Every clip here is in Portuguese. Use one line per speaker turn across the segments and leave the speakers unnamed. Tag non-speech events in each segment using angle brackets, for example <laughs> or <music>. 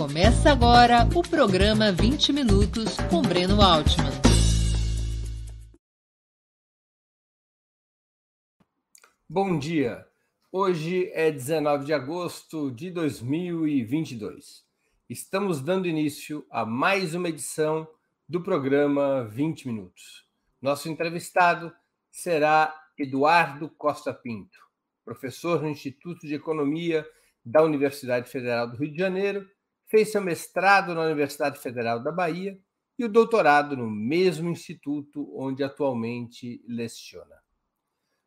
Começa agora o programa 20 Minutos com Breno Altman.
Bom dia. Hoje é 19 de agosto de 2022. Estamos dando início a mais uma edição do programa 20 Minutos. Nosso entrevistado será Eduardo Costa Pinto, professor no Instituto de Economia da Universidade Federal do Rio de Janeiro fez seu mestrado na Universidade Federal da Bahia e o doutorado no mesmo instituto onde atualmente leciona.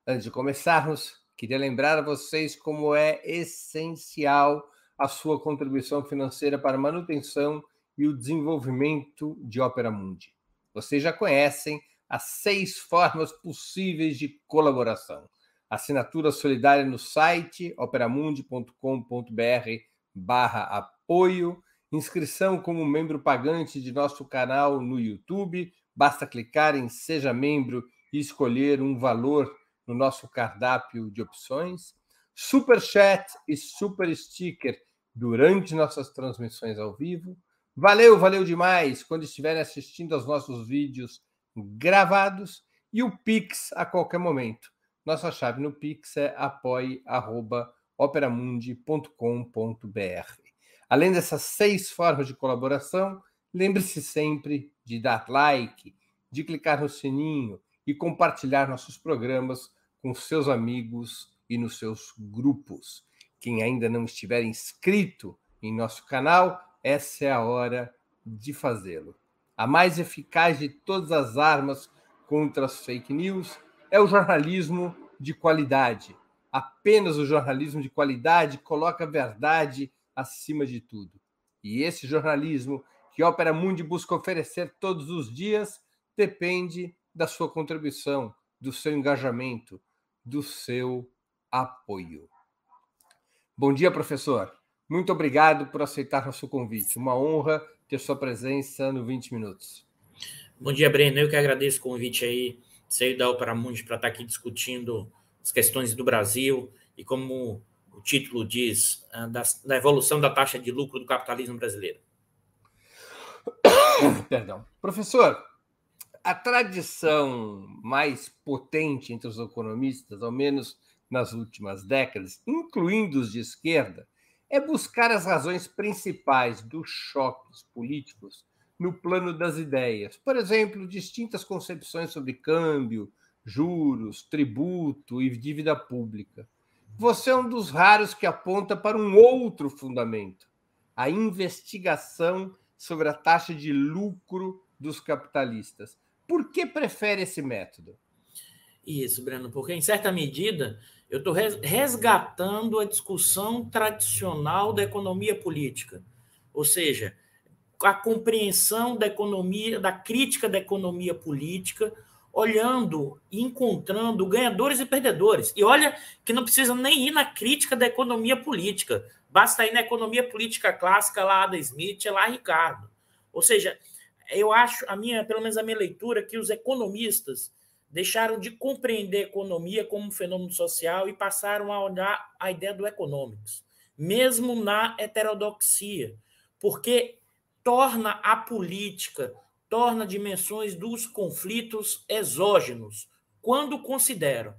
Antes de começarmos, queria lembrar a vocês como é essencial a sua contribuição financeira para a manutenção e o desenvolvimento de Opera Mundi. Vocês já conhecem as seis formas possíveis de colaboração. Assinatura solidária no site operamundi.com.br barra apoio, inscrição como membro pagante de nosso canal no YouTube. Basta clicar em Seja Membro e escolher um valor no nosso cardápio de opções. Super Chat e Super Sticker durante nossas transmissões ao vivo. Valeu, valeu demais quando estiverem assistindo aos nossos vídeos gravados e o Pix a qualquer momento. Nossa chave no Pix é apoie.operamundi.com.br. Além dessas seis formas de colaboração, lembre-se sempre de dar like, de clicar no sininho e compartilhar nossos programas com seus amigos e nos seus grupos. Quem ainda não estiver inscrito em nosso canal, essa é a hora de fazê-lo. A mais eficaz de todas as armas contra as fake news é o jornalismo de qualidade. Apenas o jornalismo de qualidade coloca a verdade acima de tudo. E esse jornalismo que Opera Mundi busca oferecer todos os dias depende da sua contribuição, do seu engajamento, do seu apoio. Bom dia, professor. Muito obrigado por aceitar nosso convite. Uma honra ter sua presença no 20 Minutos.
Bom dia, Breno. Eu que agradeço o convite aí, sair da Opera Mundi para estar aqui discutindo as questões do Brasil e como o título diz, ah, da, da evolução da taxa de lucro do capitalismo brasileiro. <coughs>
Perdão. Professor, a tradição mais potente entre os economistas, ao menos nas últimas décadas, incluindo os de esquerda, é buscar as razões principais dos choques políticos no plano das ideias. Por exemplo, distintas concepções sobre câmbio, juros, tributo e dívida pública. Você é um dos raros que aponta para um outro fundamento, a investigação sobre a taxa de lucro dos capitalistas. Por que prefere esse método?
Isso, Breno, porque em certa medida eu estou resgatando a discussão tradicional da economia política, ou seja, a compreensão da economia, da crítica da economia política, olhando e encontrando ganhadores e perdedores. E olha que não precisa nem ir na crítica da economia política, basta ir na economia política clássica lá da Smith, lá Ricardo. Ou seja, eu acho, a minha, pelo menos a minha leitura, que os economistas deixaram de compreender a economia como um fenômeno social e passaram a olhar a ideia do econômicos, mesmo na heterodoxia, porque torna a política torna dimensões dos conflitos exógenos, quando considero.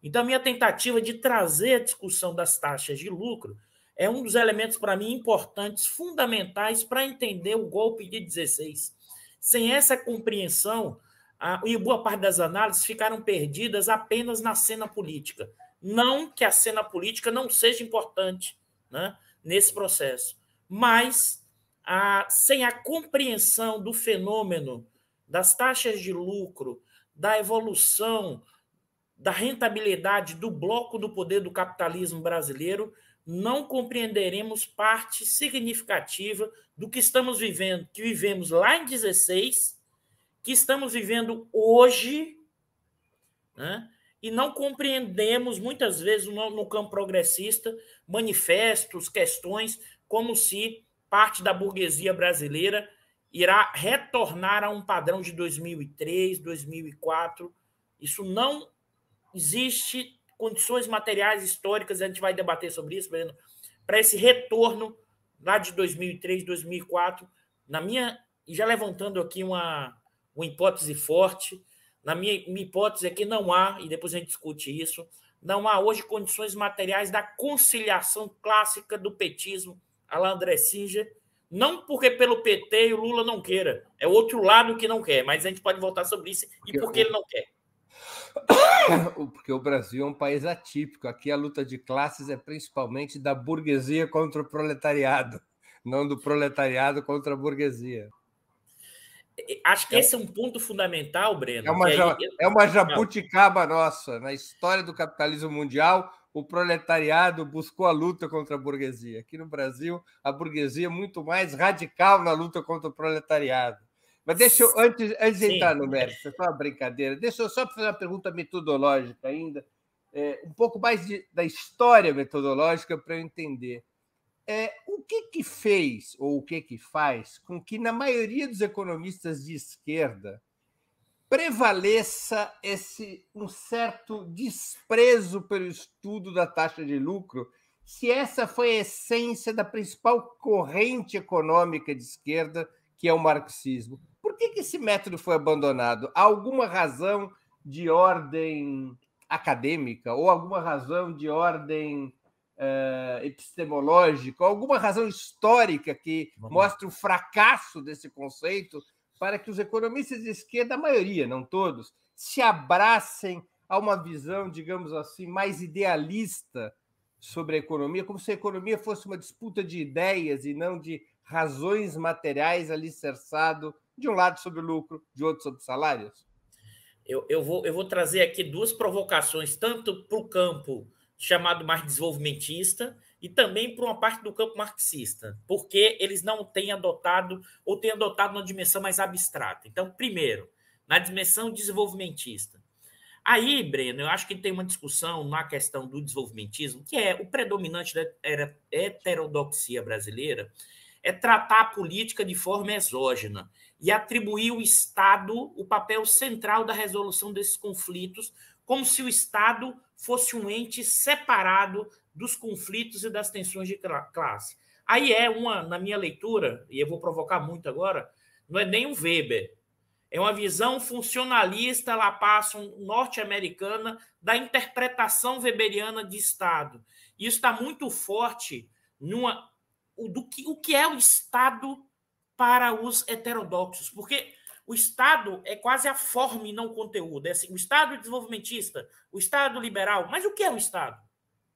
Então, minha tentativa de trazer a discussão das taxas de lucro é um dos elementos, para mim, importantes, fundamentais para entender o golpe de 16. Sem essa compreensão, a, e boa parte das análises ficaram perdidas apenas na cena política. Não que a cena política não seja importante né, nesse processo, mas a, sem a compreensão do fenômeno das taxas de lucro, da evolução, da rentabilidade do bloco do poder do capitalismo brasileiro, não compreenderemos parte significativa do que estamos vivendo, que vivemos lá em 16, que estamos vivendo hoje, né? e não compreendemos muitas vezes no, no campo progressista manifestos, questões, como se parte da burguesia brasileira irá retornar a um padrão de 2003, 2004. Isso não existe condições materiais históricas, a gente vai debater sobre isso, para esse retorno lá de 2003, 2004, na minha, e já levantando aqui uma, uma hipótese forte, na minha, minha hipótese é que não há, e depois a gente discute isso, não há hoje condições materiais da conciliação clássica do petismo, Alain André Singer, não porque pelo PT e o Lula não queira, é outro lado que não quer, mas a gente pode voltar sobre isso e porque ele não quer. <coughs>
Porque o Brasil é um país atípico. Aqui a luta de classes é principalmente da burguesia contra o proletariado, não do proletariado contra a burguesia.
Acho que é, esse é um ponto fundamental, Breno.
É uma, aí... é uma jabuticaba nossa. Na história do capitalismo mundial, o proletariado buscou a luta contra a burguesia. Aqui no Brasil, a burguesia é muito mais radical na luta contra o proletariado. Mas deixa eu, antes, antes de entrar no mérito, é só uma brincadeira, deixa eu só fazer uma pergunta metodológica ainda, é, um pouco mais de, da história metodológica para eu entender. É, o que que fez, ou o que que faz, com que na maioria dos economistas de esquerda prevaleça esse um certo desprezo pelo estudo da taxa de lucro, se essa foi a essência da principal corrente econômica de esquerda, que é o marxismo. Por que, que esse método foi abandonado? Há alguma razão de ordem acadêmica ou alguma razão de ordem uh, epistemológica, alguma razão histórica que mostre o fracasso desse conceito para que os economistas de esquerda, a maioria, não todos, se abracem a uma visão, digamos assim, mais idealista sobre a economia, como se a economia fosse uma disputa de ideias e não de razões materiais alicerçado de um lado sobre o lucro, de outro sobre salários?
Eu, eu, vou, eu vou trazer aqui duas provocações, tanto para o campo chamado mais desenvolvimentista e também para uma parte do campo marxista, porque eles não têm adotado ou têm adotado uma dimensão mais abstrata. Então, primeiro, na dimensão desenvolvimentista. Aí, Breno, eu acho que tem uma discussão na questão do desenvolvimentismo, que é o predominante da heterodoxia brasileira, é tratar a política de forma exógena e atribuir ao Estado o papel central da resolução desses conflitos, como se o Estado fosse um ente separado dos conflitos e das tensões de classe. Aí é uma, na minha leitura, e eu vou provocar muito agora, não é nem o Weber, é uma visão funcionalista, lá passa norte-americana, da interpretação weberiana de Estado. Isso está muito forte numa, do que, o que é o Estado para os heterodoxos, porque o Estado é quase a forma e não o conteúdo. É assim, o Estado desenvolvimentista, o Estado liberal. Mas o que é o Estado?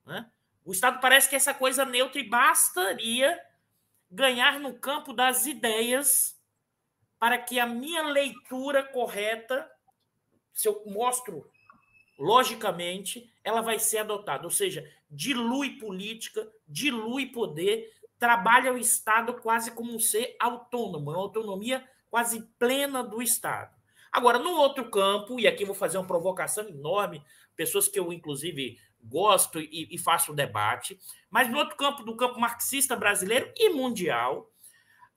Né? O Estado parece que essa coisa neutra e bastaria ganhar no campo das ideias para que a minha leitura correta, se eu mostro logicamente, ela vai ser adotada. Ou seja, dilui política, dilui poder, trabalha o Estado quase como um ser autônomo, uma autonomia quase plena do Estado. Agora, no outro campo, e aqui vou fazer uma provocação enorme, pessoas que eu, inclusive, gosto e, e faço o debate, mas no outro campo, do campo marxista brasileiro e mundial,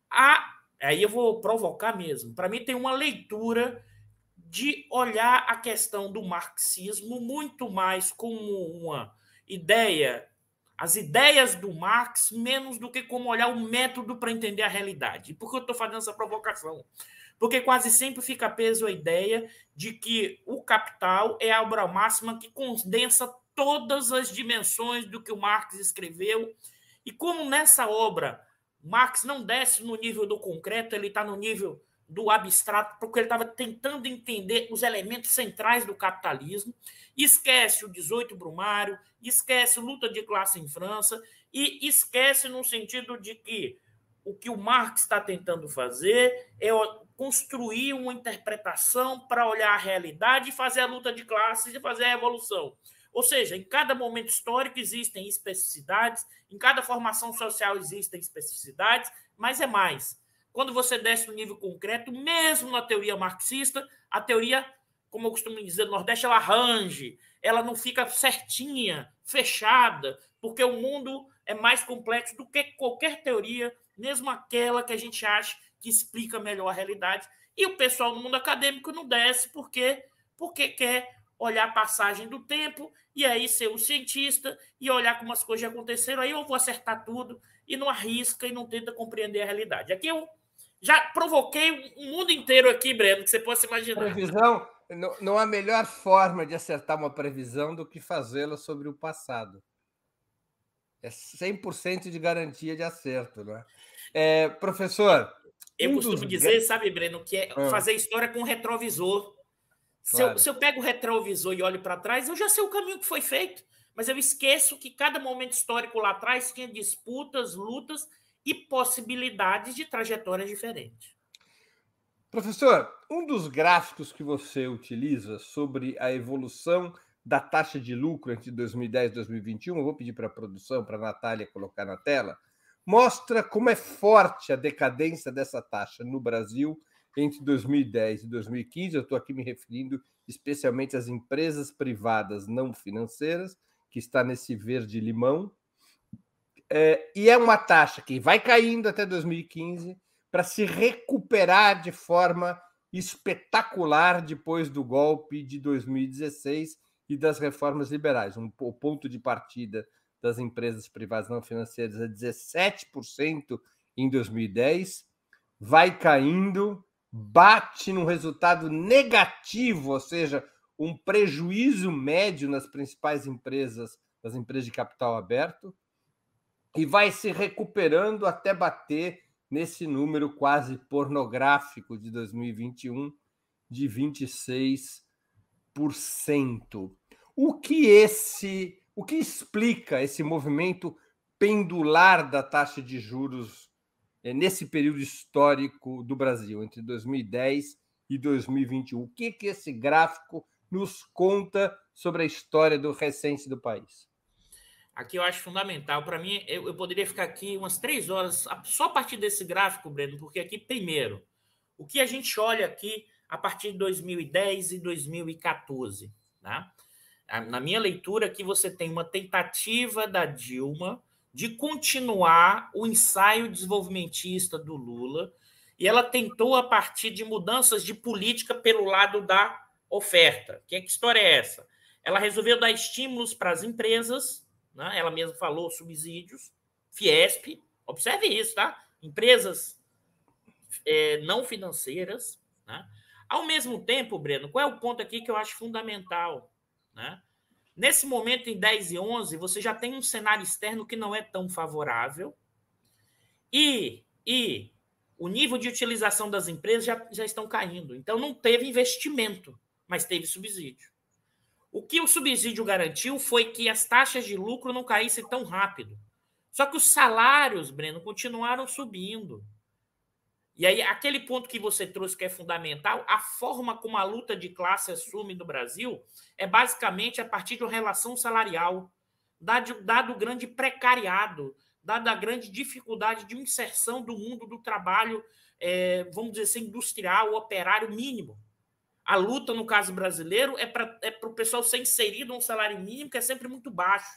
há, aí eu vou provocar mesmo, para mim tem uma leitura de olhar a questão do marxismo muito mais como uma ideia as ideias do Marx menos do que como olhar o método para entender a realidade. Por que eu estou fazendo essa provocação? Porque quase sempre fica preso a ideia de que o capital é a obra máxima que condensa todas as dimensões do que o Marx escreveu. E como nessa obra Marx não desce no nível do concreto, ele está no nível do abstrato, porque ele estava tentando entender os elementos centrais do capitalismo, esquece o 18 Brumário, esquece luta de classe em França, e esquece no sentido de que o que o Marx está tentando fazer é construir uma interpretação para olhar a realidade e fazer a luta de classes e fazer a revolução. Ou seja, em cada momento histórico existem especificidades, em cada formação social existem especificidades, mas é mais quando você desce no nível concreto, mesmo na teoria marxista, a teoria, como eu costumo dizer no Nordeste, ela arranje, ela não fica certinha, fechada, porque o mundo é mais complexo do que qualquer teoria, mesmo aquela que a gente acha que explica melhor a realidade. E o pessoal no mundo acadêmico não desce porque, porque quer olhar a passagem do tempo e aí ser o cientista e olhar como as coisas aconteceram. Aí eu vou acertar tudo e não arrisca e não tenta compreender a realidade. Aqui eu já provoquei o mundo inteiro aqui, Breno, que você possa imaginar.
Previsão, não, não há melhor forma de acertar uma previsão do que fazê-la sobre o passado. É 100% de garantia de acerto, não é? é professor.
Eu um costumo dizer, sabe, Breno, que é ah. fazer história com retrovisor. Se, claro. eu, se eu pego o retrovisor e olho para trás, eu já sei o caminho que foi feito, mas eu esqueço que cada momento histórico lá atrás tinha disputas, lutas e possibilidades de trajetórias diferentes.
Professor, um dos gráficos que você utiliza sobre a evolução da taxa de lucro entre 2010 e 2021, eu vou pedir para a produção, para a Natália colocar na tela, mostra como é forte a decadência dessa taxa no Brasil entre 2010 e 2015. Eu estou aqui me referindo especialmente às empresas privadas não financeiras, que está nesse verde-limão. É, e é uma taxa que vai caindo até 2015 para se recuperar de forma espetacular depois do golpe de 2016 e das reformas liberais. Um, o ponto de partida das empresas privadas não financeiras é 17% em 2010, vai caindo, bate num resultado negativo, ou seja, um prejuízo médio nas principais empresas, das empresas de capital aberto, e vai se recuperando até bater nesse número quase pornográfico de 2021 de 26%. O que esse, o que explica esse movimento pendular da taxa de juros nesse período histórico do Brasil, entre 2010 e 2021? O que, que esse gráfico nos conta sobre a história do recente do país?
Aqui eu acho fundamental. Para mim, eu, eu, poderia ficar aqui umas três horas só a partir desse gráfico, Breno, porque aqui, primeiro, o que a gente olha aqui a partir de 2010 e 2014, né? Na minha leitura, aqui você tem uma tentativa da Dilma de continuar o ensaio desenvolvimentista do Lula, e ela tentou a partir de mudanças de política pelo lado da oferta. Que, que história é essa? Ela resolveu dar estímulos para as empresas, né? ela mesma falou subsídios, Fiesp, observe isso, tá? Empresas é, não financeiras, né? Ao mesmo tempo, Breno, qual é o ponto aqui que eu acho fundamental? Né? Nesse momento, em 10 e 11, você já tem um cenário externo que não é tão favorável e, e o nível de utilização das empresas já, já estão caindo. Então, não teve investimento, mas teve subsídio. O que o subsídio garantiu foi que as taxas de lucro não caíssem tão rápido. Só que os salários, Breno, continuaram subindo. E aí, aquele ponto que você trouxe que é fundamental, a forma como a luta de classe assume no Brasil é basicamente a partir de uma relação salarial, dado, o grande precariado, dada a grande dificuldade de inserção do mundo do trabalho, é, vamos dizer assim, industrial, operário mínimo. A luta, no caso brasileiro, é para é o pessoal ser inserido num salário mínimo que é sempre muito baixo.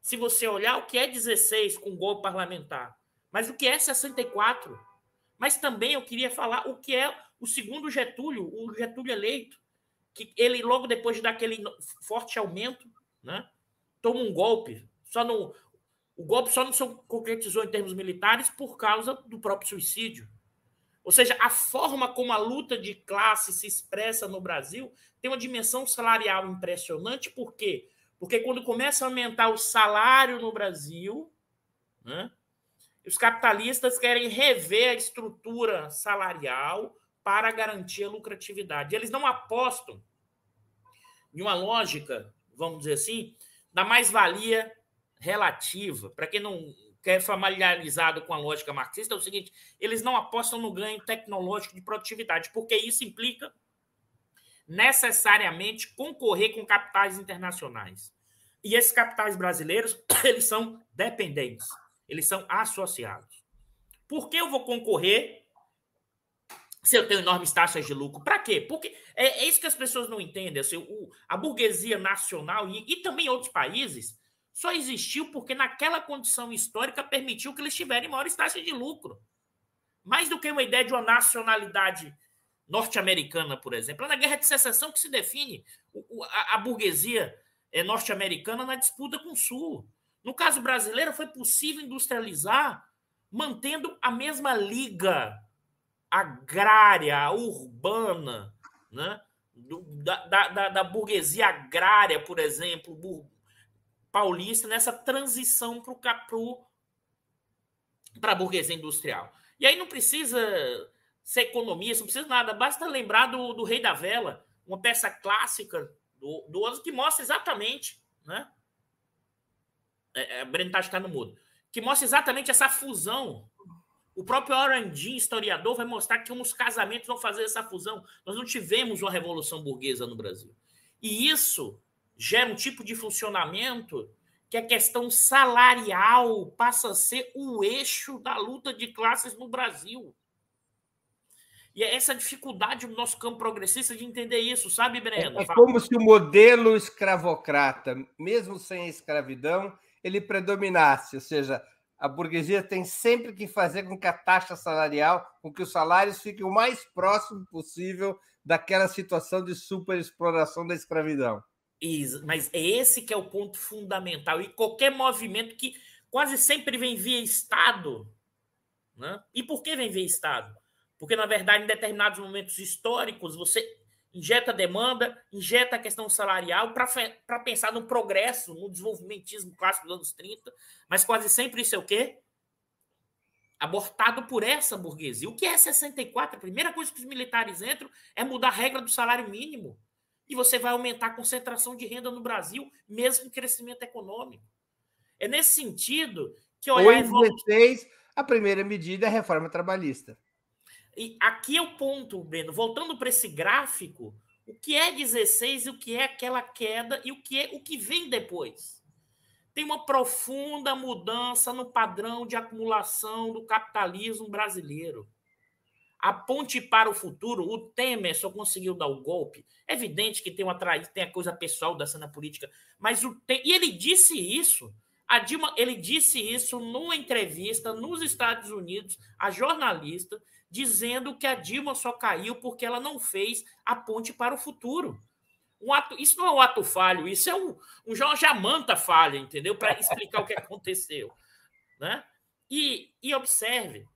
Se você olhar o que é 16 com golpe parlamentar, mas o que é 64 mas também eu queria falar o que é o segundo Getúlio, o Getúlio eleito, que ele logo depois de dar aquele forte aumento, né, toma um golpe. Só no, o golpe só não se concretizou em termos militares por causa do próprio suicídio. Ou seja, a forma como a luta de classe se expressa no Brasil tem uma dimensão salarial impressionante, por quê? Porque quando começa a aumentar o salário no Brasil, né, os capitalistas querem rever a estrutura salarial para garantir a lucratividade. Eles não apostam em uma lógica, vamos dizer assim, da mais-valia relativa. Para quem não quer familiarizado com a lógica marxista, é o seguinte: eles não apostam no ganho tecnológico de produtividade, porque isso implica necessariamente concorrer com capitais internacionais. E esses capitais brasileiros, <coughs> eles são dependentes eles são associados. Por que eu vou concorrer se eu tenho enormes taxas de lucro? Para quê? Porque é, é, isso que as pessoas não entendem. Assim, o, a burguesia nacional e, e também outros países só existiu porque naquela condição histórica permitiu que eles tiverem maiores taxas de lucro. Mais do que uma ideia de uma nacionalidade norte-americana, por exemplo. É na guerra de secessão que se define a, burguesia é, norte-americana na disputa com o Sul. No caso brasileiro, foi possível industrializar mantendo a mesma liga agrária, urbana, né? Da, da, da, burguesia agrária, por exemplo, paulista, nessa transição para a burguesia industrial. E aí não precisa ser economista, não precisa nada, basta lembrar do, do Rei da Vela, uma peça clássica do, do que mostra exatamente, né? É, é, Breno está no mudo, que mostra exatamente essa fusão. O próprio Orandin, historiador, vai mostrar que uns casamentos vão fazer essa fusão. Nós não tivemos uma revolução burguesa no Brasil. E isso gera um tipo de funcionamento que a questão salarial passa a ser o eixo da luta de classes no Brasil. E é essa dificuldade do nosso campo progressista de entender isso, sabe, Breno?
É, é como se o modelo escravocrata, mesmo sem a escravidão, ele predominasse, ou seja, a burguesia tem sempre que fazer com que a taxa salarial, com que os salários fiquem o mais próximo possível daquela situação de superexploração da escravidão.
Isso, mas é esse que é o ponto fundamental. E qualquer movimento que quase sempre vem via Estado. Né? E por que vem via Estado? Porque, na verdade, em determinados momentos históricos, você injeta demanda, injeta a questão salarial para pensar no progresso, no desenvolvimentismo clássico dos anos 30, mas quase sempre isso é o quê? Abortado por essa burguesia. O que é 64? A primeira coisa que os militares entram é mudar a regra do salário mínimo. E você vai aumentar a concentração de renda no Brasil, mesmo crescimento econômico. É nesse sentido que
olhar... Em 16, a primeira medida é a reforma trabalhista.
E aqui é o ponto, Breno. Voltando para esse gráfico, o que é 16 e o que é aquela queda e o que é o que vem depois. Tem uma profunda mudança no padrão de acumulação do capitalismo brasileiro. A ponte para o futuro, o Temer só conseguiu dar o golpe. É evidente que tem uma tem a coisa pessoal da cena política, mas o e ele disse isso. A Dilma, ele disse isso numa entrevista nos Estados Unidos a jornalista dizendo que a Dilma só caiu porque ela não fez a ponte para o futuro. Um ato, isso não é um ato falho, isso é um, um Jorge Amanta falha, entendeu? Para explicar o que aconteceu. <laughs> Né? E, e observe,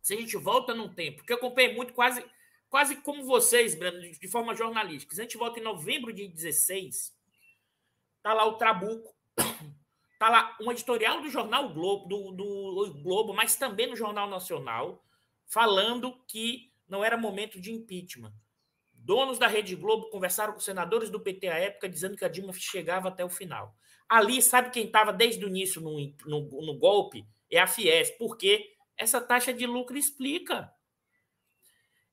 se a gente volta num tempo, porque eu acompanhei muito, quase, quase como vocês, Breno, de, de forma jornalística. Se a gente volta em novembro de 16, tá lá o Trabuco, <clears throat> tá lá um editorial do jornal Globo, do, do Globo, mas também no Jornal Nacional, falando que não era momento de impeachment. Donos da Rede Globo conversaram com senadores do PT à época, dizendo que a Dilma chegava até o final. Ali, sabe quem estava desde o início no, no, no, golpe? É a Fies, porque essa taxa de lucro explica.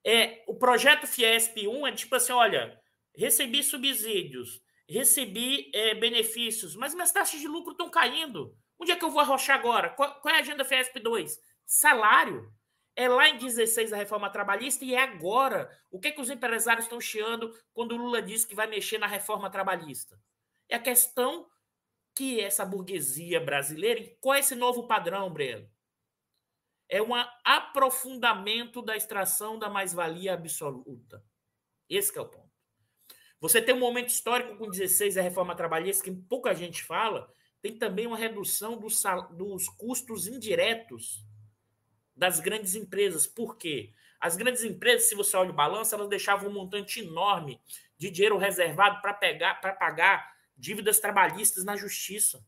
É, o projeto Fiesp 1 é tipo assim: olha, recebi subsídios, recebi é, benefícios, mas minhas taxas de lucro estão caindo. Onde é que eu vou arrochar agora? Qual, qual é a agenda Fiesp 2? Salário. É lá em 16 a reforma trabalhista e é agora. O que, é que os empresários estão chiando quando o Lula diz que vai mexer na reforma trabalhista? É a questão que essa burguesia brasileira. Qual é esse novo padrão, Breno? É um aprofundamento da extração da mais-valia absoluta. Esse é o ponto. Você tem um momento histórico com 16 a reforma trabalhista, que pouca gente fala, tem também uma redução dos, dos custos indiretos das grandes empresas. Por quê? As grandes empresas, se você olha o balanço, elas deixavam um montante enorme de dinheiro reservado para pegar para pagar dívidas trabalhistas na justiça.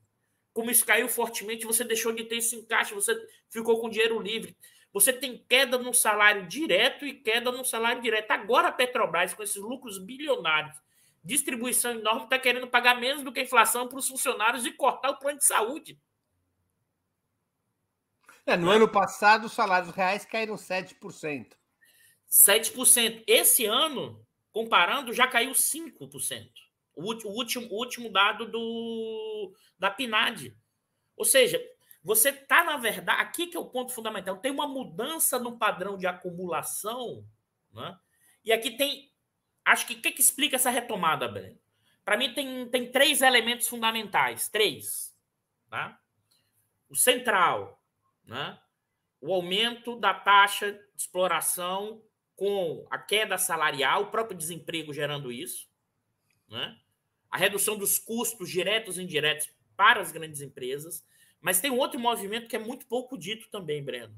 Como isso caiu fortemente, você deixou de ter esse encaixe, você ficou com dinheiro livre. Você tem queda no salário direto e queda no salário direto. Agora a Petrobras, com esses lucros bilionários, distribuição enorme, está querendo pagar menos do que a inflação para os funcionários e cortar o plano de saúde.
É, no ano passado, os salários reais caíram 7%.
7%. Esse ano, comparando, já caiu 5%. O último, o último dado do, da PNAD. Ou seja, você está, na verdade, aqui que é o ponto fundamental, tem uma mudança no padrão de acumulação, né? e aqui tem, acho que o que, que explica essa retomada, Breno? Para mim tem, tem três elementos fundamentais, três. Tá? O central, né? o aumento da taxa de exploração com a queda salarial, o próprio desemprego gerando isso, né? a redução dos custos diretos e indiretos para as grandes empresas. Mas tem um outro movimento que é muito pouco dito também, Breno.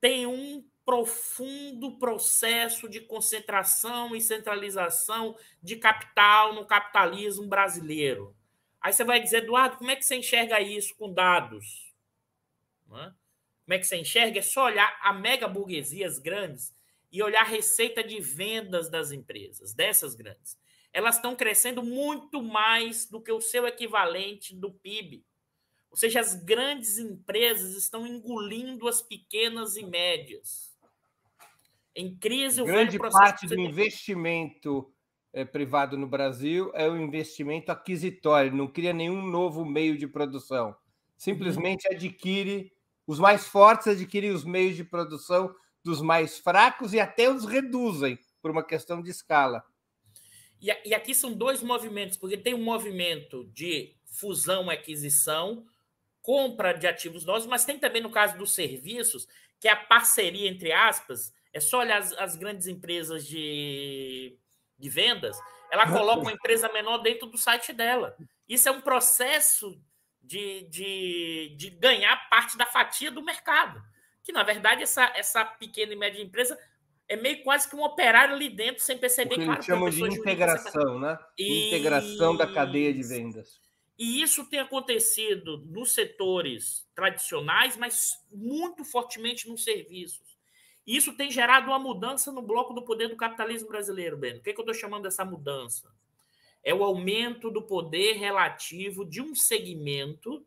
Tem um profundo processo de concentração e centralização de capital no capitalismo brasileiro. Aí você vai dizer, Eduardo, como é que você enxerga isso com dados? Como é que você enxerga? É só olhar a mega burguesia, as grandes, e olhar a receita de vendas das empresas, dessas grandes. Elas estão crescendo muito mais do que o seu equivalente do PIB. Ou seja, as grandes empresas estão engolindo as pequenas e médias. Em crise, o
grande parte do investimento é, privado no Brasil é o investimento aquisitório, não cria nenhum novo meio de produção. Simplesmente uhum. adquire os mais fortes adquirem os meios de produção dos mais fracos e até os reduzem por uma questão de escala.
E, e aqui são dois movimentos, porque tem um movimento de fusão aquisição, compra de ativos novos, mas tem também no caso dos serviços, que é a parceria, entre aspas, é só olhar as, as grandes empresas de, de vendas, ela coloca uma <laughs> empresa menor dentro do site dela. Isso é um processo de, de, de ganhar parte da fatia do mercado. Que, na verdade, essa, essa pequena e média empresa é meio quase que um operário ali dentro, sem perceber.
O que claro, eles chamam de integração, né? E... Integração da cadeia de vendas.
E isso tem acontecido nos setores tradicionais, mas muito fortemente nos serviços. Isso tem gerado uma mudança no bloco do poder do capitalismo brasileiro, Ben. O que, é que eu estou chamando dessa mudança? É o aumento do poder relativo de um segmento,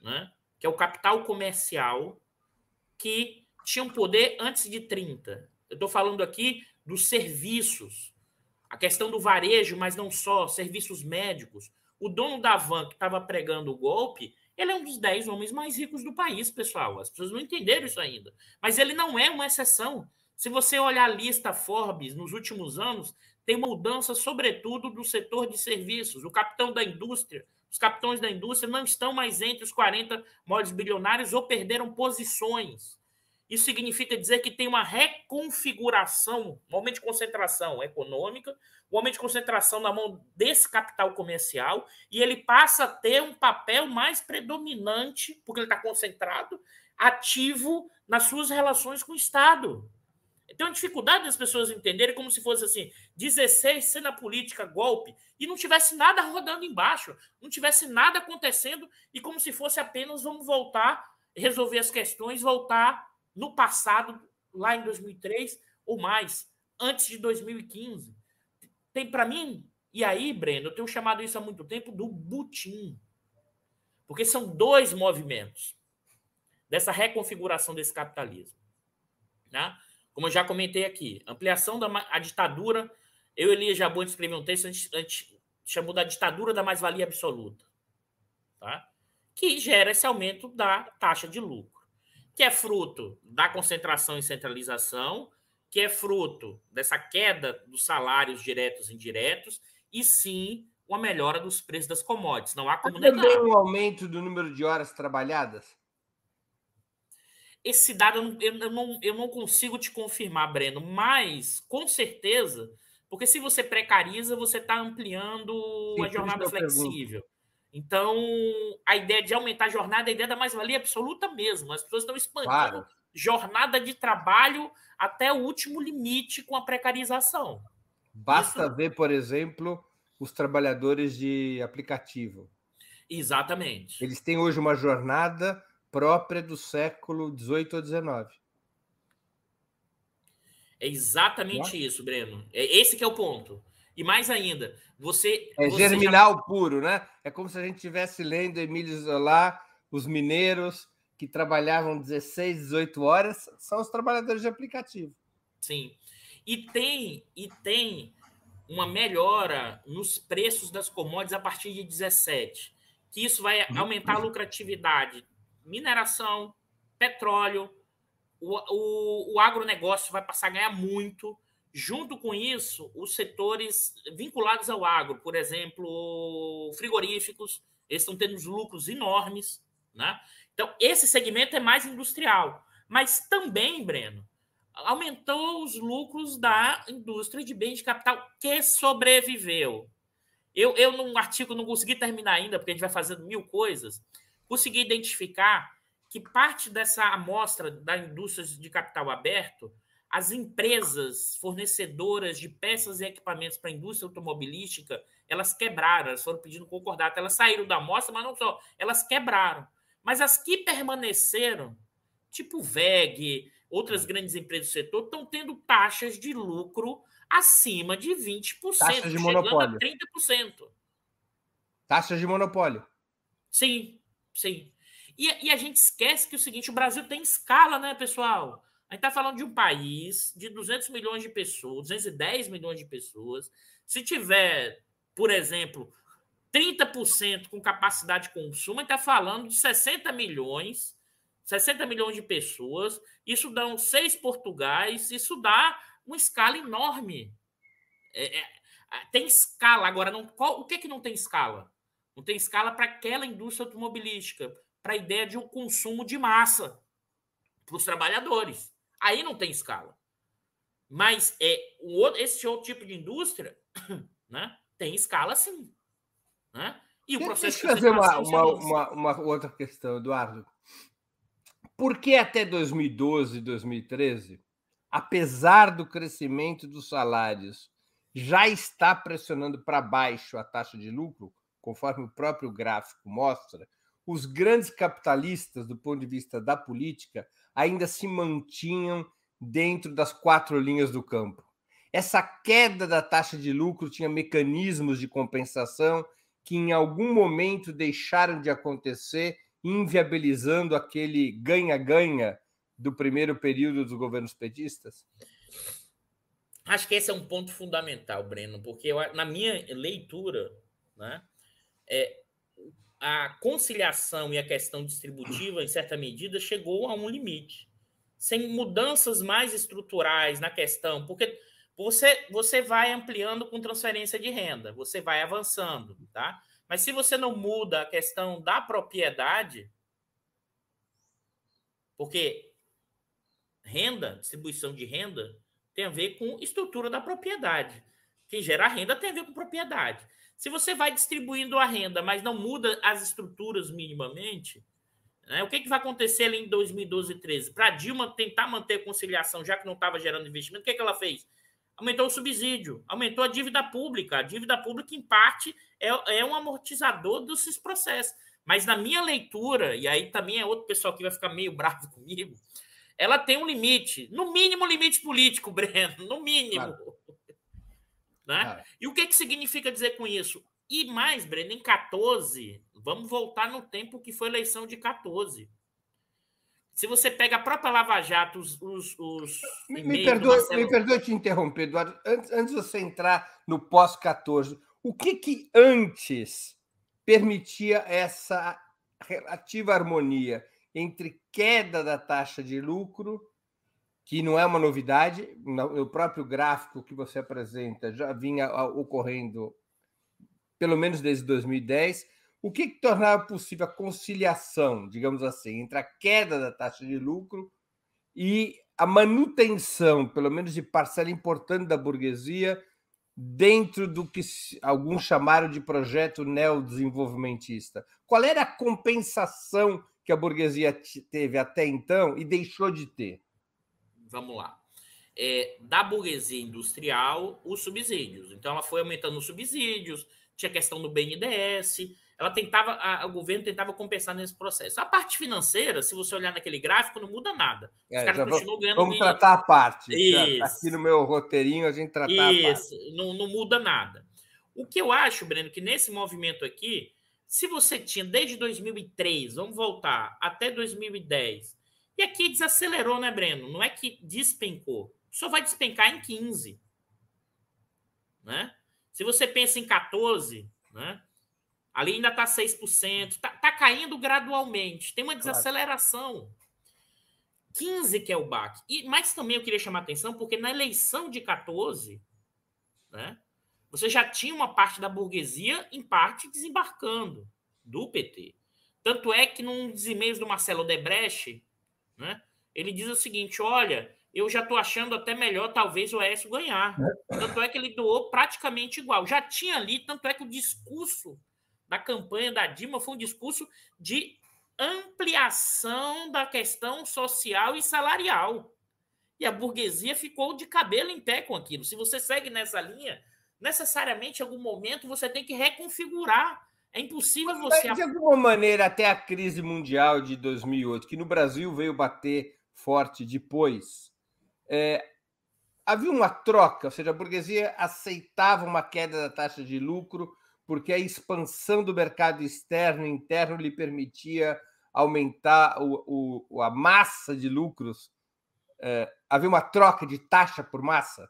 né, que é o capital comercial, que tinha um poder antes de 30. Eu estou falando aqui dos serviços, a questão do varejo, mas não só, serviços médicos. O dono da van que estava pregando o golpe, ele é um dos 10 homens mais ricos do país, pessoal. As pessoas não entenderam isso ainda. Mas ele não é uma exceção. Se você olhar a lista Forbes nos últimos anos, tem mudança, sobretudo, do setor de serviços. O capitão da indústria, os capitães da indústria não estão mais entre os 40 maiores bilionários ou perderam posições. Isso significa dizer que tem uma reconfiguração, um aumento de concentração econômica, um aumento de concentração na mão desse capital comercial, e ele passa a ter um papel mais predominante, porque ele está concentrado, ativo nas suas relações com o Estado. Tem uma dificuldade das pessoas entenderem como se fosse assim: 16 cena política, golpe, e não tivesse nada rodando embaixo, não tivesse nada acontecendo, e como se fosse apenas vamos voltar, resolver as questões, voltar no passado, lá em 2003 ou mais, antes de 2015. Tem para mim, e aí, Breno, eu tenho chamado isso há muito tempo do butim. Porque são dois movimentos dessa reconfiguração desse capitalismo. Né? Como eu já comentei aqui, ampliação da a ditadura. Eu e Elias Jabor escrevi um texto, a gente, a gente chamou da ditadura da mais-valia absoluta. Tá? Que gera esse aumento da taxa de lucro que é fruto da concentração e centralização, que é fruto dessa queda dos salários diretos e indiretos, e sim uma melhora dos preços das commodities. Não há como
negar. Também um aumento do número de horas trabalhadas?
Esse dado eu não, eu, não, eu não consigo te confirmar, Breno, mas com certeza, porque se você precariza, você está ampliando sim, a jornada flexível. Pergunto. Então, a ideia de aumentar a jornada, a ideia da mais-valia absoluta mesmo. As pessoas estão expandindo claro. jornada de trabalho até o último limite com a precarização.
Basta Isso... ver, por exemplo, os trabalhadores de aplicativo.
Exatamente.
Eles têm hoje uma jornada própria do século XVIII ou XIX.
É exatamente isso, Breno. É esse que é o ponto. E mais ainda, você.
É
você
germinal já... puro, né? É como se a gente estivesse lendo Emílio Zola, os mineiros que trabalhavam 16, 18 horas, são os trabalhadores de aplicativo.
Sim. E tem, e tem uma melhora nos preços das commodities a partir de 17, que isso vai uhum. aumentar a lucratividade. Mineração, petróleo, o, o, o agronegócio vai passar a ganhar muito Junto com isso, os setores vinculados ao agro, por exemplo, frigoríficos, eles estão tendo lucros enormes. Né? Então, esse segmento é mais industrial. Mas também, Breno, aumentou os lucros da indústria de bens de capital que sobreviveu. Eu, eu, num artigo, não consegui terminar ainda, porque a gente vai fazendo mil coisas, consegui identificar que parte dessa amostra da indústria de capital aberto, as empresas fornecedoras de peças e equipamentos para a indústria automobilística, elas quebraram, elas foram pedindo concordata, elas saíram da amostra, mas não só, elas quebraram. Mas as que permaneceram, tipo VEG, outras grandes empresas do setor, estão tendo taxas de lucro acima de 20%,
taxas de monopólio. a
30%.
Taxas de monopólio.
Sim, sim. E, e, a gente esquece que é o seguinte, o Brasil tem escala, né, pessoal? A gente está falando de um país de 200 milhões de pessoas, 210 milhões de pessoas. Se tiver, por exemplo, 30% com capacidade de consumo, a gente está falando de 60 milhões, 60 milhões de pessoas. Isso dá seis Portugais, isso dá uma escala enorme. É, é, tem escala. Agora, não, qual, o que, que não tem escala? Não tem escala para aquela indústria automobilística, para a ideia de um consumo de massa para os trabalhadores. Aí não tem escala. Mas é outro, esse outro tipo de indústria <coughs> né, tem escala sim. Né?
E o processo Deixa eu fazer uma, uma, uma, uma, outra questão, Eduardo. Por que até 2012, 2013, apesar do crescimento dos salários, já está pressionando para baixo a taxa de lucro, conforme o próprio gráfico mostra, os grandes capitalistas, do ponto de vista da política, ainda se mantinham dentro das quatro linhas do campo. Essa queda da taxa de lucro tinha mecanismos de compensação que, em algum momento, deixaram de acontecer, inviabilizando aquele ganha-ganha do primeiro período dos governos petistas?
Acho que esse é um ponto fundamental, Breno, porque eu, na minha leitura, né, é, a conciliação e a questão distributiva, em certa medida, chegou a um limite. Sem mudanças mais estruturais na questão, porque você, você vai ampliando com transferência de renda, você vai avançando, tá? Mas se você não muda a questão da propriedade, porque renda, distribuição de renda, tem a ver com estrutura da propriedade. Quem gera renda tem a ver com propriedade. Se você vai distribuindo a renda, mas não muda as estruturas minimamente, né, o que, que vai acontecer ali em 2012 e 2013? Para Dilma tentar manter a conciliação, já que não estava gerando investimento, o que, que ela fez? Aumentou o subsídio, aumentou a dívida pública. A dívida pública, em parte, é, é um amortizador desses processos. Mas na minha leitura, e aí também é outro pessoal que vai ficar meio bravo <laughs> comigo, ela tem um limite, no mínimo limite político, Breno, no mínimo. Claro. Né? E o que, que significa dizer com isso? E mais, Breno, em 14, vamos voltar no tempo que foi a eleição de 14. Se você pega a própria Lava Jato, os. os, os <laughs>
me, me, perdoe, Marcelo... me perdoe te interromper, Eduardo. Antes, antes de você entrar no pós-14, o que, que antes permitia essa relativa harmonia entre queda da taxa de lucro que não é uma novidade, no próprio gráfico que você apresenta já vinha ocorrendo pelo menos desde 2010. O que, que tornava possível a conciliação, digamos assim, entre a queda da taxa de lucro e a manutenção, pelo menos de parcela importante da burguesia, dentro do que alguns chamaram de projeto neodesenvolvimentista? Qual era a compensação que a burguesia teve até então e deixou de ter?
Vamos lá. É, da burguesia industrial, os subsídios. Então, ela foi aumentando os subsídios, tinha questão do BNDES, ela tentava, a, o governo tentava compensar nesse processo. A parte financeira, se você olhar naquele gráfico, não muda nada.
Os é, caras continuam ganhando. Vamos tratar a parte. Isso. Aqui no meu roteirinho a gente tratar Isso. a parte.
Não, não muda nada. O que eu acho, Breno, que nesse movimento aqui, se você tinha desde 2003, vamos voltar até 2010, e aqui desacelerou, né, Breno? Não é que despencou. Só vai despencar em 15. Né? Se você pensa em 14, né? ali ainda está 6%, está tá caindo gradualmente, tem uma desaceleração. 15 que é o BAC. E, mas também eu queria chamar a atenção, porque na eleição de 14, né, você já tinha uma parte da burguesia, em parte, desembarcando do PT. Tanto é que num dos e-mails do Marcelo Debreche, né? Ele diz o seguinte: olha, eu já estou achando até melhor, talvez, o Aécio ganhar. Tanto é que ele doou praticamente igual. Já tinha ali, tanto é que o discurso da campanha da Dilma foi um discurso de ampliação da questão social e salarial. E a burguesia ficou de cabelo em pé com aquilo. Se você segue nessa linha, necessariamente, em algum momento, você tem que reconfigurar. É impossível você.
de alguma maneira, até a crise mundial de 2008, que no Brasil veio bater forte depois, é, havia uma troca, ou seja, a burguesia aceitava uma queda da taxa de lucro porque a expansão do mercado externo e interno lhe permitia aumentar o, o, a massa de lucros. É, havia uma troca de taxa por massa?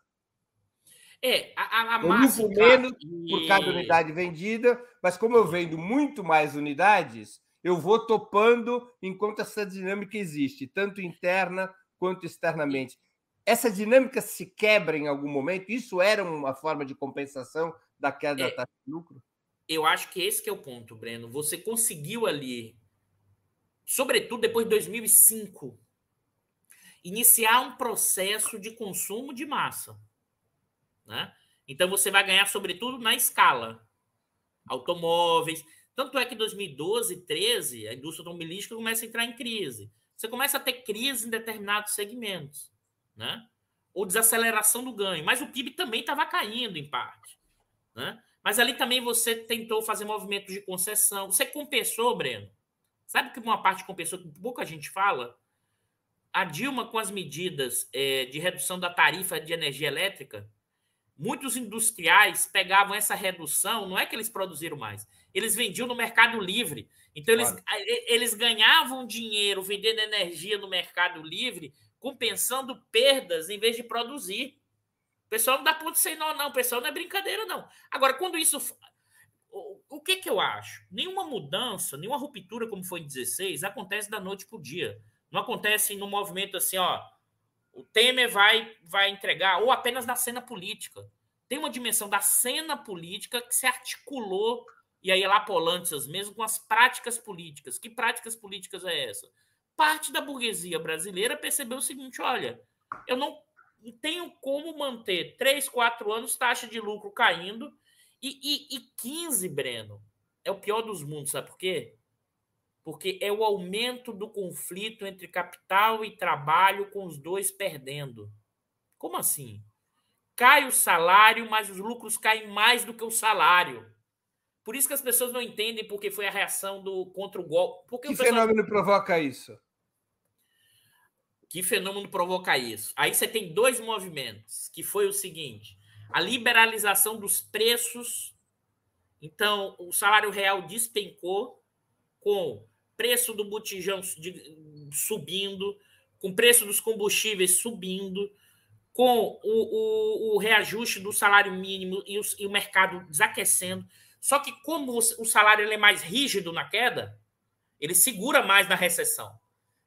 É, a, a
eu massa. lucro menos por cada unidade vendida, mas como eu vendo muito mais unidades, eu vou topando enquanto essa dinâmica existe, tanto interna quanto externamente essa dinâmica se quebra em algum momento? Isso era uma forma de compensação da queda é, da taxa de lucro?
Eu acho que esse que é o ponto, Breno. Você conseguiu ali, sobretudo depois de 2005, iniciar um processo de consumo de massa. Né? Então você vai ganhar, sobretudo, na escala. Automóveis. Tanto é que em 2012, 13, a indústria automobilística começa a entrar em crise. Você começa a ter crise em determinados segmentos né? ou desaceleração do ganho. Mas o PIB também estava caindo em parte. Né? Mas ali também você tentou fazer movimentos de concessão. Você compensou, Breno. Sabe que uma parte compensou que pouca gente fala? A Dilma, com as medidas é, de redução da tarifa de energia elétrica, muitos industriais pegavam essa redução, não é que eles produziram mais, eles vendiam no mercado livre. Então, eles, claro. eles ganhavam dinheiro vendendo energia no mercado livre compensando perdas em vez de produzir. O pessoal não dá ponto sem nó, não. O pessoal não é brincadeira, não. Agora, quando isso. O, que, que eu acho? Nenhuma mudança, nenhuma ruptura, como foi em 16, acontece da noite para o dia. Não acontece no movimento assim, ó. O Temer vai, vai entregar, ou apenas na cena política. Tem uma dimensão da cena política que se articulou, e aí lá Polantzas mesmo, com as práticas políticas. Que práticas políticas é essa? parte da burguesia brasileira percebeu o seguinte: olha, eu não tenho como manter 3, 4 anos taxa de lucro caindo e, e, e 15, Breno, é o pior dos mundos, sabe por quê? Porque é o aumento do conflito entre capital e trabalho, com os dois perdendo. Como assim? Cai o salário, mas os lucros caem mais do que o salário. Por isso que as pessoas não entendem porque foi a reação do contra o golpe. Porque
que
pessoal...
fenômeno provoca isso?
Que fenômeno provoca isso? Aí você tem dois movimentos, que foi o seguinte: a liberalização dos preços. Então, o salário real despencou com preço do botijão subindo, com preço dos combustíveis subindo, com o, o, o reajuste do salário mínimo e o, e o, mercado desaquecendo. Só que como o, o salário é mais rígido na queda, ele segura mais na recessão.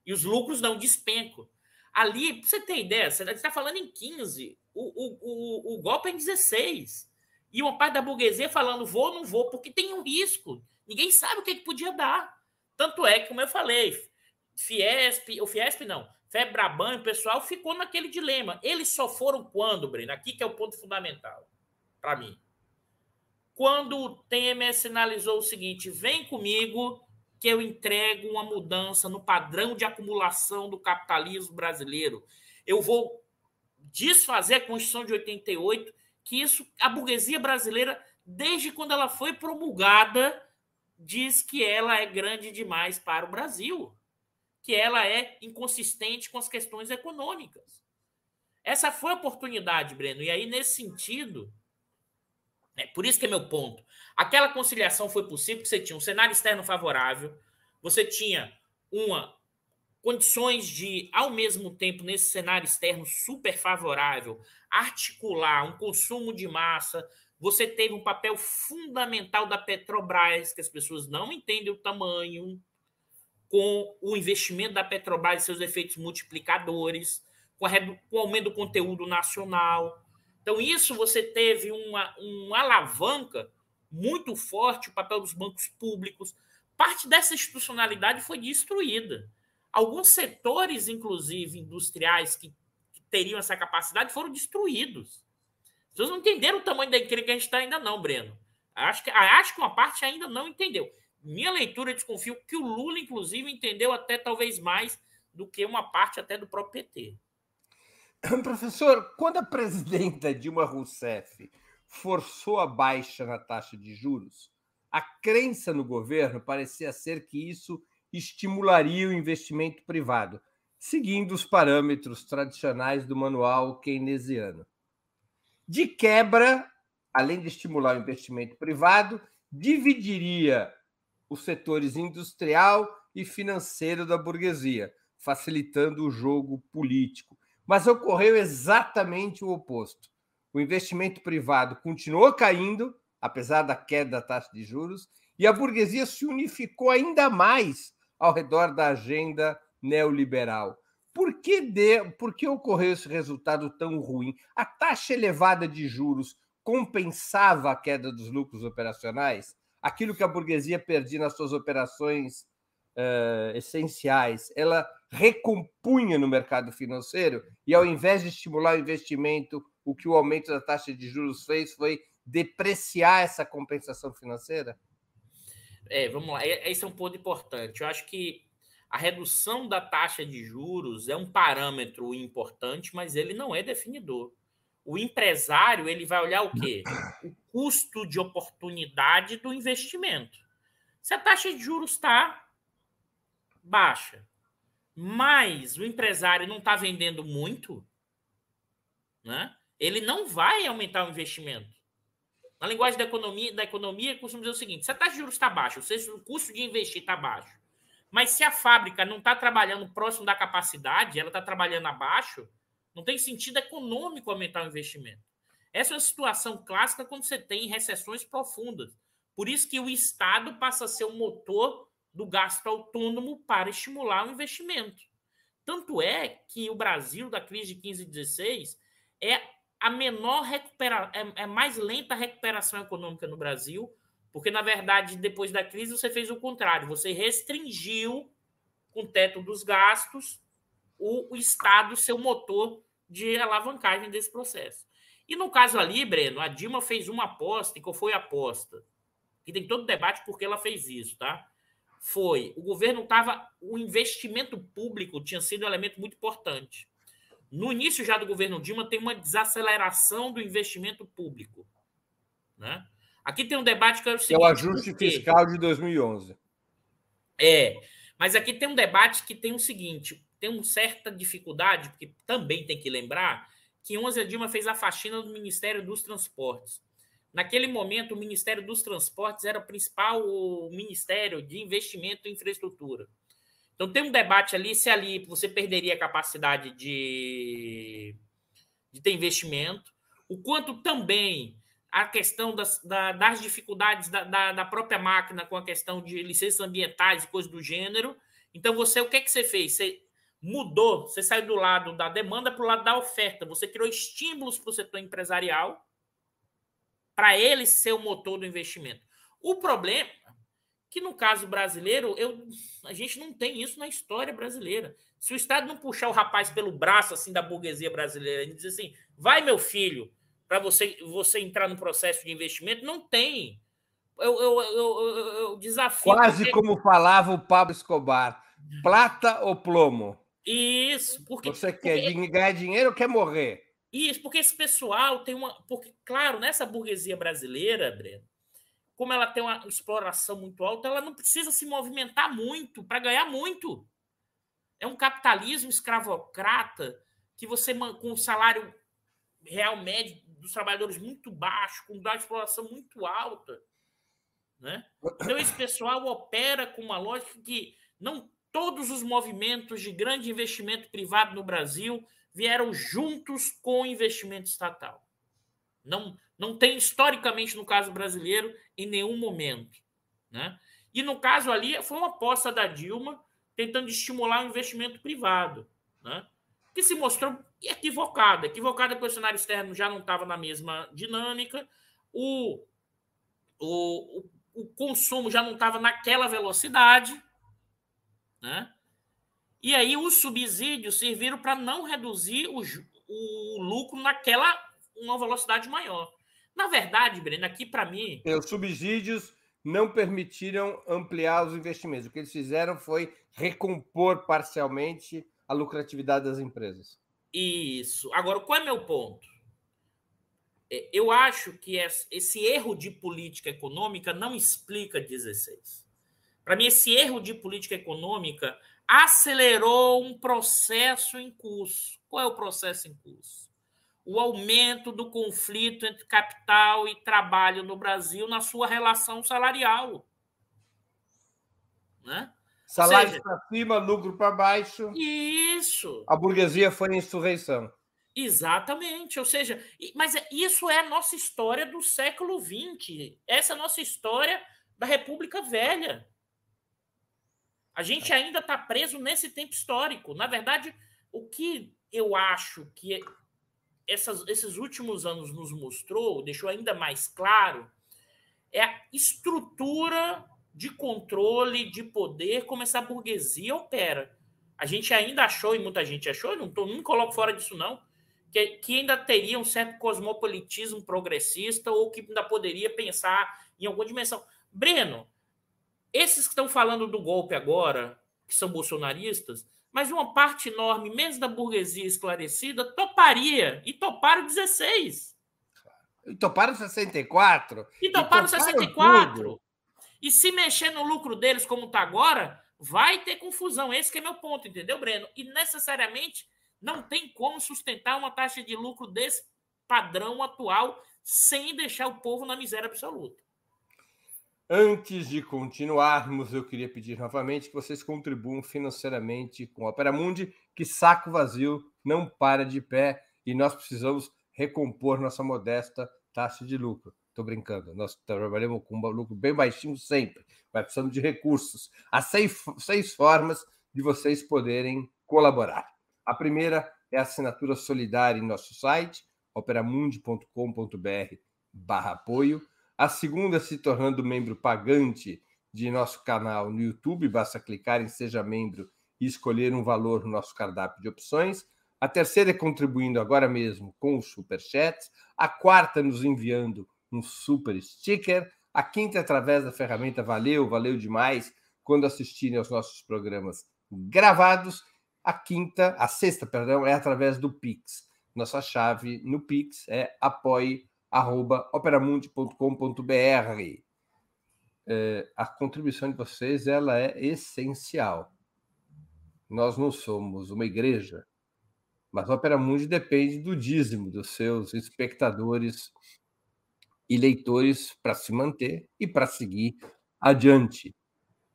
E os lucros não despencam. Ali, pra você ter ideia, você está falando em 15, o, o, o, o golpe é em 16. E uma parte da burguesia falando vou ou não vou, porque tem um risco. Ninguém sabe o que, que podia dar. Tanto é que, como eu falei, Fiesp, o Fiesp não, Febraban, o pessoal ficou naquele dilema. Eles só foram quando, Breno? Aqui que é o ponto fundamental para mim. Quando o Temer sinalizou o seguinte: vem comigo, que eu entrego uma mudança no padrão de acumulação do capitalismo brasileiro. Eu vou desfazer a Constituição de 88, que isso a burguesia brasileira, desde quando ela foi promulgada, diz que ela é grande demais para o Brasil, que ela é inconsistente com as questões econômicas. Essa foi a oportunidade, Breno. E aí, nesse sentido, é por isso que é meu ponto. Aquela conciliação foi possível porque você tinha um cenário externo favorável, você tinha uma condições de, ao mesmo tempo, nesse cenário externo super favorável, articular um consumo de massa. Você teve um papel fundamental da Petrobras, que as pessoas não entendem o tamanho, com o investimento da Petrobras e seus efeitos multiplicadores, com, o aumento do conteúdo nacional. Então, isso você teve uma, uma alavanca muito forte o papel dos bancos públicos. Parte dessa institucionalidade foi destruída. Alguns setores, inclusive industriais, que, que teriam essa capacidade foram destruídos. As pessoas não entenderam o tamanho da encrenca que a gente está ainda não, Breno. Acho que, acho que uma parte ainda não entendeu. Minha leitura, desconfio que o Lula, inclusive, entendeu até talvez mais do que uma parte até do próprio PT. <clears throat>
Professor, quando a presidenta Dilma Rousseff forçou a baixa na taxa de juros, a crença no governo parecia ser que isso estimularia o investimento privado, seguindo os parâmetros tradicionais do manual keynesiano. De quebra, além de estimular o investimento privado, dividiria os setores industrial e financeiro da burguesia, facilitando o jogo político. Mas ocorreu exatamente o oposto. O investimento privado continuou caindo, apesar da queda da taxa de juros, e a burguesia se unificou ainda mais ao redor da agenda neoliberal. Por que, de, por que ocorreu esse resultado tão ruim? A taxa elevada de juros compensava a queda dos lucros operacionais? Aquilo que a burguesia perdia nas suas operações uh, essenciais, ela recompunha no mercado financeiro e, ao invés de estimular o investimento, o que o aumento da taxa de juros fez foi depreciar essa compensação financeira?
É, vamos lá. Esse é um ponto importante. Eu acho que a redução da taxa de juros é um parâmetro importante, mas ele não é definidor. O empresário ele vai olhar o quê? O custo de oportunidade do investimento. Se a taxa de juros está baixa, mas o empresário não está vendendo muito, né? ele não vai aumentar o investimento. Na linguagem da economia, da economia, costuma dizer o seguinte: se a taxa de juros está baixa, o custo de investir está baixo, mas se a fábrica não está trabalhando próximo da capacidade, ela está trabalhando abaixo, não tem sentido econômico aumentar o investimento. Essa é uma situação clássica quando você tem recessões profundas. Por isso que o Estado passa a ser o motor do gasto autônomo para estimular o investimento. Tanto é que o Brasil, da crise de 15 e 16, é a menor recuperação, é, é mais lenta a recuperação econômica no Brasil, porque, na verdade, depois da crise, você fez o contrário, você restringiu com o teto dos gastos o, Estado ser o motor de alavancagem desse processo. E no caso ali, Breno, a Dilma fez uma aposta, e qual foi a aposta? Que tem todo debate porque ela fez isso, tá? Foi, o governo estava, o investimento público tinha sido um elemento muito importante. No início já do governo Dilma tem uma desaceleração do investimento público, né? Aqui tem um debate que é o seguinte...
É o ajuste fiscal de 2011.
É, mas aqui tem um debate que tem o seguinte, tem uma certa dificuldade, porque também tem que lembrar que 11 a Dilma fez a faxina do Ministério dos Transportes. Naquele momento, o Ministério dos Transportes era o principal ministério de investimento em infraestrutura. Então, tem um debate ali se ali você perderia a capacidade de, de ter investimento, o quanto também a questão das, da, das dificuldades da, da, da, própria máquina com a questão de licenças ambientais e coisas do gênero. Então, você, o que, é que você fez? Você mudou, você saiu do lado da demanda para o lado da oferta. Você criou estímulos para o setor empresarial para ele ser o motor do investimento. O problema que no caso brasileiro, eu, a gente não tem isso na história brasileira. Se o Estado não puxar o rapaz pelo braço assim da burguesia brasileira e dizer assim, vai meu filho, para você, você entrar no processo de investimento, não tem. Eu, eu, eu, eu desafio.
Quase porque... como falava o Pablo Escobar: plata ou plomo?
Isso, porque.
Você quer porque... ganhar dinheiro ou quer morrer?
Isso, porque esse pessoal tem uma. Porque, claro, nessa burguesia brasileira, Breno, como ela tem uma exploração muito alta, ela não precisa se movimentar muito para ganhar muito. É um capitalismo escravocrata que você, com o salário real médio dos trabalhadores muito baixo, com uma exploração muito alta. Né? Então, esse pessoal opera com uma lógica que não todos os movimentos de grande investimento privado no Brasil vieram juntos com investimento estatal. Não, não tem, historicamente, no caso brasileiro, em nenhum momento. Né? E no caso ali, foi uma aposta da Dilma tentando estimular o investimento privado, né? que se mostrou equivocada. Equivocada porque o cenário externo já não estava na mesma dinâmica, o, o, o consumo já não estava naquela velocidade, né? E aí os subsídios serviram para não reduzir o, o lucro naquela uma velocidade maior. Na verdade, Breno, aqui para mim.
Os subsídios não permitiram ampliar os investimentos. O que eles fizeram foi recompor parcialmente a lucratividade das empresas.
Isso. Agora, qual é meu ponto? É, eu acho que esse erro de política econômica não explica 16. Para mim, esse erro de política econômica acelerou um processo em curso. Qual é o processo em curso? O aumento do conflito entre capital e trabalho no Brasil na sua relação salarial. Né?
Salário para cima, lucro para baixo.
Isso.
A burguesia foi em insurreição.
Exatamente. Ou seja, mas é, isso é a nossa história do século XX. Essa é a nossa história da República Velha. A gente ainda está preso nesse tempo histórico. Na verdade, o que eu acho que essas, esses últimos anos nos mostrou, deixou ainda mais claro, é a estrutura de controle, de poder, como essa burguesia opera. A gente ainda achou, e muita gente achou, não, tô, não me coloco fora disso, não, que, que ainda teria um certo cosmopolitismo progressista ou que ainda poderia pensar em alguma dimensão. Breno, esses que estão falando do golpe agora, que são bolsonaristas, mas uma parte enorme, mesmo da burguesia esclarecida, toparia. E toparam 16.
E toparam 64.
E toparam, e toparam 64. Tudo. E se mexer no lucro deles como está agora, vai ter confusão. Esse é meu ponto, entendeu, Breno? E necessariamente não tem como sustentar uma taxa de lucro desse padrão atual sem deixar o povo na miséria absoluta.
Antes de continuarmos, eu queria pedir novamente que vocês contribuam financeiramente com a Opera Mundi, que saco vazio não para de pé e nós precisamos recompor nossa modesta taxa de lucro. Estou brincando, nós trabalhamos com um lucro bem baixinho sempre, mas precisamos de recursos. Há seis, seis formas de vocês poderem colaborar. A primeira é a assinatura solidária em nosso site, operamundi.com.br barra apoio. A segunda, se tornando membro pagante de nosso canal no YouTube, basta clicar em Seja Membro e escolher um valor no nosso cardápio de opções. A terceira é contribuindo agora mesmo com os superchats. A quarta, nos enviando um super sticker. A quinta, através da ferramenta Valeu, valeu demais, quando assistirem aos nossos programas gravados. A quinta, a sexta, perdão, é através do Pix. Nossa chave no Pix é apoie@operamundi.com.br. É, a contribuição de vocês ela é essencial. Nós não somos uma igreja, mas a Opera Mundi depende do dízimo dos seus espectadores e leitores para se manter e para seguir adiante.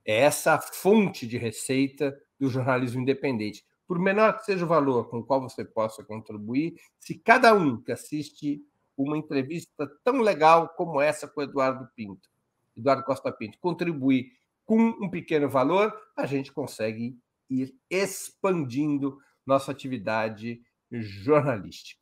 É essa a fonte de receita do jornalismo independente. Por menor que seja o valor com o qual você possa contribuir, se cada um que assiste uma entrevista tão legal como essa com o Eduardo Pinto, Eduardo Costa Pinto, contribuir com um pequeno valor, a gente consegue ir expandindo nossa atividade jornalística.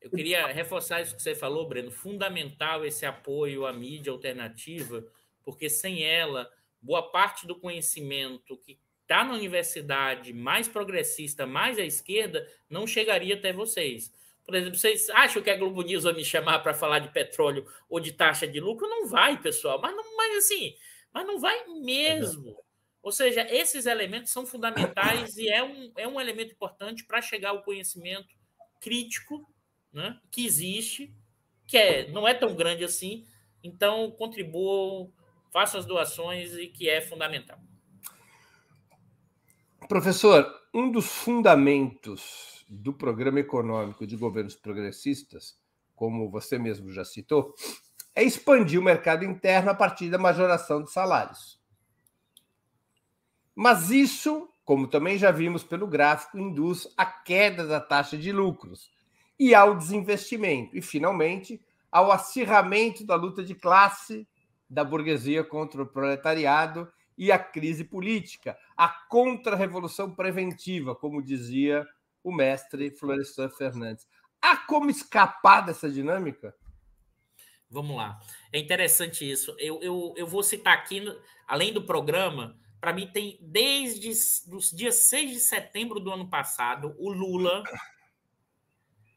Eu queria reforçar isso que você falou, Breno. Fundamental esse apoio à mídia alternativa, porque sem ela, boa parte do conhecimento que está na universidade mais progressista, mais à esquerda, não chegaria até vocês. Por exemplo, vocês acham que a Globo News vai me chamar para falar de petróleo ou de taxa de lucro? Não vai, pessoal. Mas, não, mas assim, mas não vai mesmo. Ou seja, esses elementos são fundamentais e é um, é um elemento importante para chegar ao conhecimento crítico né, que existe, que é, não é tão grande assim. Então, contribuam, façam as doações e que é fundamental.
Professor, um dos fundamentos do programa econômico de governos progressistas, como você mesmo já citou, é expandir o mercado interno a partir da majoração de salários. Mas isso, como também já vimos pelo gráfico, induz a queda da taxa de lucros e ao desinvestimento, e, finalmente, ao acirramento da luta de classe da burguesia contra o proletariado e a crise política, a contra-revolução preventiva, como dizia o mestre Florestan Fernandes. Há como escapar dessa dinâmica?
Vamos lá. É interessante isso. Eu, eu, eu vou citar aqui, além do programa, para mim tem desde os dias 6 de setembro do ano passado, o Lula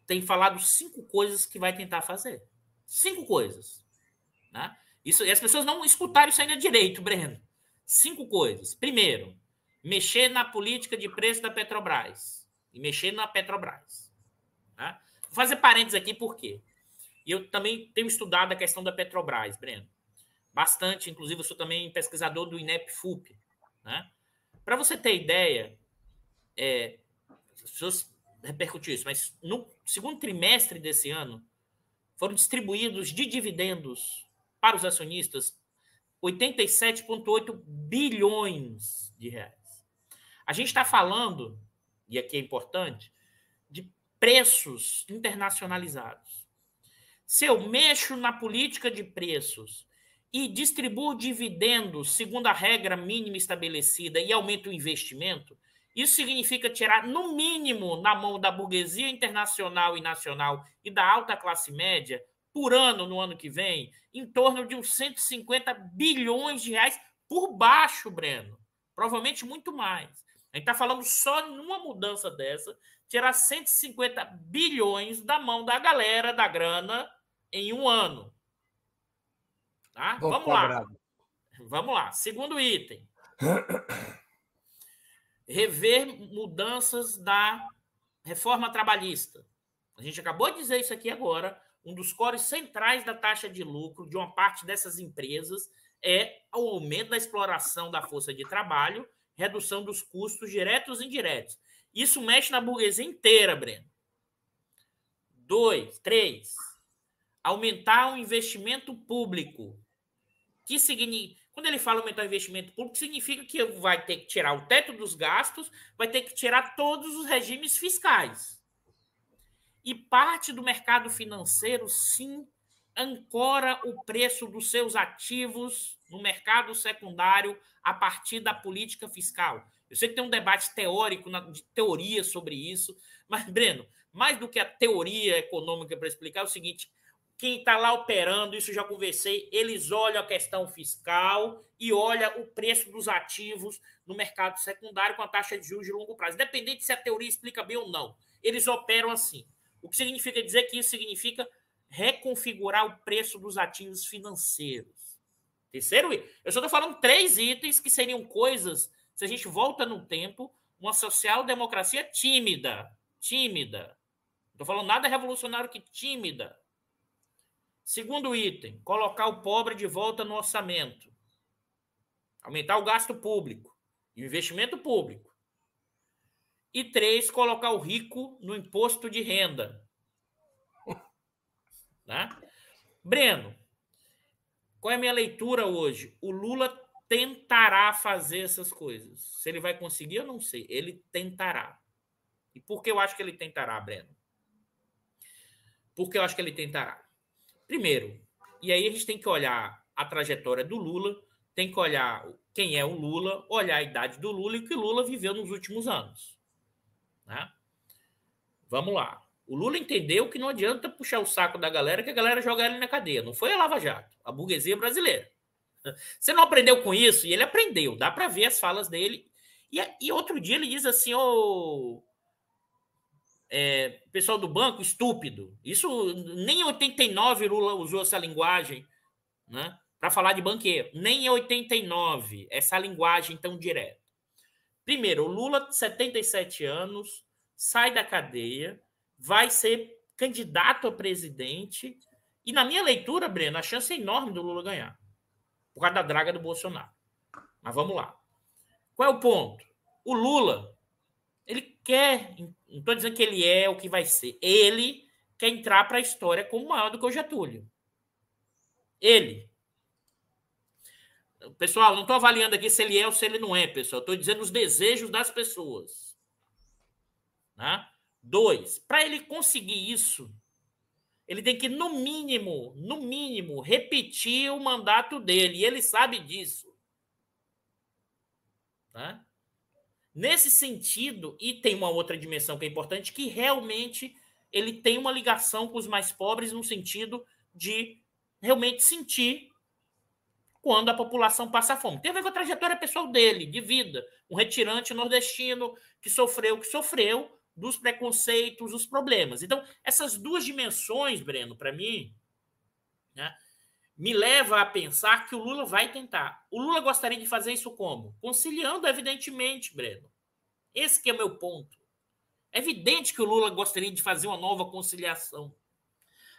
tem falado cinco coisas que vai tentar fazer. Cinco coisas. Né? Isso, e as pessoas não escutaram isso ainda direito, Breno. Cinco coisas. Primeiro, mexer na política de preço da Petrobras. E mexer na Petrobras. Né? Vou fazer parênteses aqui, por quê? E eu também tenho estudado a questão da Petrobras, Breno. Bastante, inclusive, eu sou também pesquisador do INEP-FUP. Né? Para você ter ideia, é, as pessoas repercutiu isso, mas no segundo trimestre desse ano foram distribuídos de dividendos para os acionistas 87,8 bilhões de reais. A gente está falando, e aqui é importante, de preços internacionalizados. Se eu mexo na política de preços e distribuo dividendos segundo a regra mínima estabelecida e aumento o investimento, isso significa tirar, no mínimo, na mão da burguesia internacional e nacional e da alta classe média, por ano, no ano que vem, em torno de uns 150 bilhões de reais por baixo, Breno. Provavelmente muito mais. A gente está falando só numa mudança dessa, tirar 150 bilhões da mão da galera da grana em um ano. Tá? Vamos lá. Vamos lá. Segundo item. <coughs> rever mudanças da reforma trabalhista. A gente acabou de dizer isso aqui agora. Um dos cores centrais da taxa de lucro de uma parte dessas empresas é o aumento da exploração da força de trabalho, redução dos custos diretos e indiretos. Isso mexe na burguesia inteira, Breno. Dois, três, aumentar o investimento público. Que significa quando ele fala aumentar o investimento público, significa que vai ter que tirar o teto dos gastos, vai ter que tirar todos os regimes fiscais. E parte do mercado financeiro, sim, ancora o preço dos seus ativos no mercado secundário a partir da política fiscal. Eu sei que tem um debate teórico, de teoria sobre isso, mas, Breno, mais do que a teoria econômica para explicar, é o seguinte: quem está lá operando, isso já conversei, eles olham a questão fiscal e olham o preço dos ativos no mercado secundário com a taxa de juros de longo prazo. Independente se a teoria explica bem ou não, eles operam assim. O que significa dizer que isso significa reconfigurar o preço dos ativos financeiros. Terceiro, eu só estou falando três itens que seriam coisas, se a gente volta no tempo, uma social-democracia tímida. Tímida. Não estou falando nada revolucionário que tímida Segundo item, colocar o pobre de volta no orçamento. Aumentar o gasto público e o investimento público. E três, colocar o rico no imposto de renda. <laughs> Né? Breno, qual é a minha leitura hoje? O Lula tentará fazer essas coisas. Se ele vai conseguir, eu não sei. Ele tentará. E por que eu acho que ele tentará, Breno? Porque eu acho que ele tentará. Primeiro, e aí a gente tem que olhar a trajetória do Lula, tem que olhar quem é o Lula, olhar a idade do Lula e o que Lula viveu nos últimos anos. Né? Vamos lá. O Lula entendeu que não adianta puxar o saco da galera, que a galera joga ele na cadeia. Não foi a Lava Jato, a burguesia brasileira. Você não aprendeu com isso? E ele aprendeu. Dá para ver as falas dele. E, e, outro dia ele diz assim: ô, é, pessoal do banco estúpido. Isso nem em 89 Lula usou essa linguagem, né? Para falar de banqueiro. Nem em 89 essa linguagem tão direta. Primeiro, o Lula, 77 anos, sai da cadeia, vai ser candidato a presidente. E na minha leitura, Breno, a chance é enorme do Lula ganhar. Por causa da draga do Bolsonaro. Mas vamos lá. Qual é o ponto? O Lula, ele quer não estou dizendo que ele é o que vai ser. Ele quer entrar para a história como maior do que o Getúlio. Ele. Pessoal, não estou avaliando aqui se ele é ou se ele não é, pessoal. Estou dizendo os desejos das pessoas. Né? Dois, para ele conseguir isso, ele tem que, no mínimo, no mínimo, repetir o mandato dele. E ele sabe disso. Né? Nesse sentido, e tem uma outra dimensão que é importante, que realmente ele tem uma ligação com os mais pobres no sentido de realmente sentir quando a população passa fome. Tem a ver com a trajetória pessoal dele, de vida. Um retirante nordestino que sofreu, que sofreu, dos preconceitos, dos problemas. Então, essas duas dimensões, Breno, para mim, né, me leva a pensar que o Lula vai tentar. O Lula gostaria de fazer isso como? Conciliando, evidentemente, Breno. Esse que é o meu ponto. É evidente que o Lula gostaria de fazer uma nova conciliação.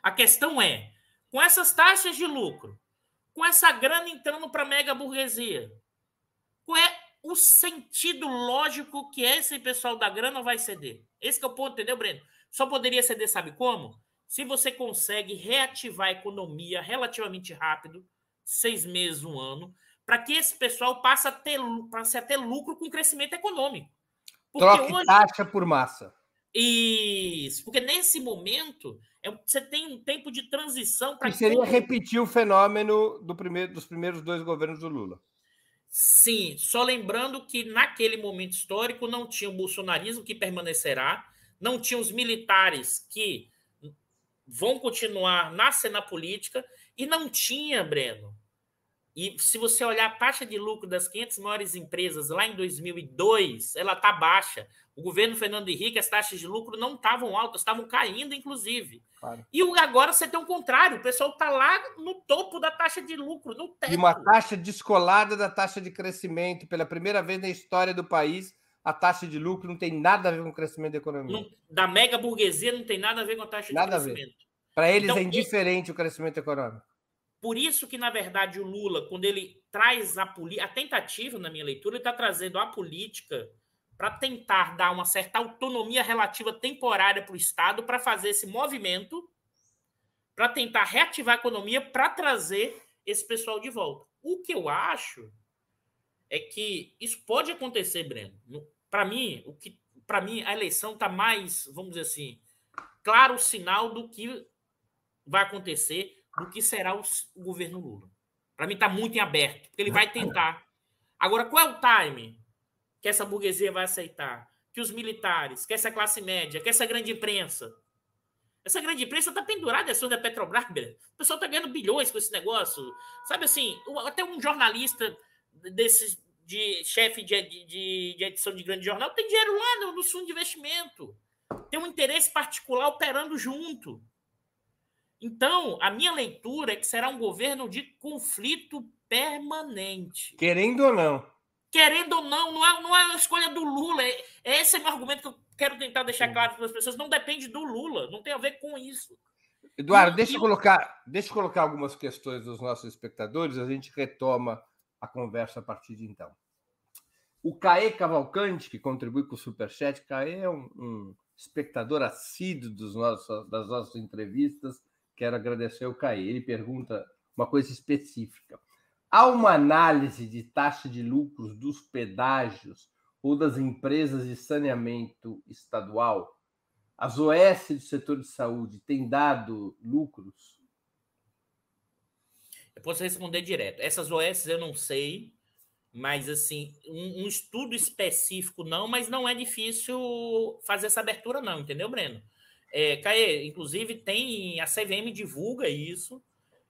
A questão é, com essas taxas de lucro, com essa grana entrando para a mega burguesia, qual é o sentido lógico que esse pessoal da grana vai ceder? Esse é o ponto, entendeu, Breno? Só poderia ceder, sabe como? Se você consegue reativar a economia relativamente rápido, seis meses, um ano, para que esse pessoal passe a ter, passe a ter lucro com crescimento econômico.
Porque Troque hoje... taxa por massa.
Isso, porque nesse momento é, você tem um tempo de transição para.
Seria repetir o fenômeno do primeiro, dos primeiros dois governos do Lula.
Sim, só lembrando que naquele momento histórico não tinha o bolsonarismo que permanecerá, não tinha os militares que vão continuar na cena política e não tinha, Breno, e se você olhar a taxa de lucro das 500 maiores empresas lá em 2002, ela está baixa. O governo Fernando Henrique, as taxas de lucro não estavam altas, estavam caindo, inclusive. Claro. E agora você tem o contrário, o pessoal está lá no topo da taxa de lucro, no teto.
E uma taxa descolada da taxa de crescimento. Pela primeira vez na história do país, a taxa de lucro não tem nada a ver com o crescimento da economia. Não,
da mega burguesia não tem nada a ver com a taxa nada de crescimento.
Para eles então, é indiferente o crescimento econômico.
Por isso que, na verdade, o Lula, quando ele traz a, a tentativa, na minha leitura, ele está trazendo a política para tentar dar uma certa autonomia relativa temporária para o Estado para fazer esse movimento, para tentar reativar a economia, para trazer esse pessoal de volta. O que eu acho é que isso pode acontecer, Breno. Para mim, o que para mim a eleição está mais, vamos dizer assim, claro sinal do que vai acontecer do que será o, o governo Lula. Para mim está muito em aberto, porque ele vai tentar. Agora, qual é o time que essa burguesia vai aceitar? Que os militares, que essa classe média, que essa grande imprensa. Essa grande imprensa está pendurada em da Petrobras. O pessoal está ganhando bilhões com esse negócio. Sabe assim, até um jornalista desses de chefe de, de, de, edição de grande jornal tem dinheiro lá no, no fundo de investimento. Tem um interesse particular operando junto. Então, a minha leitura é que será um governo de conflito permanente.
Querendo ou não.
Querendo ou não, não é, não é uma escolha do Lula. É, esse é o argumento que eu quero tentar deixar claro para as pessoas. Não depende do Lula, não tem a ver com isso.
Eduardo, deixa eu colocar, deixa eu colocar algumas questões dos nossos espectadores, a gente retoma a conversa a partir de então. O Caê Cavalcante, que contribui com o Superchat, Caê é um, um espectador assíduo dos nossos, das nossas entrevistas, quero agradecer ao Caí. Ele pergunta uma coisa específica. Há uma análise de taxa de lucros dos pedágios ou das empresas de saneamento estadual? As OS do setor de saúde têm dado lucros?
Eu posso responder direto. Essas OS eu não sei, mas assim, um, um estudo específico não, mas não é difícil fazer essa abertura, não, entendeu, Breno? É, Caê, inclusive tem a CVM divulga isso.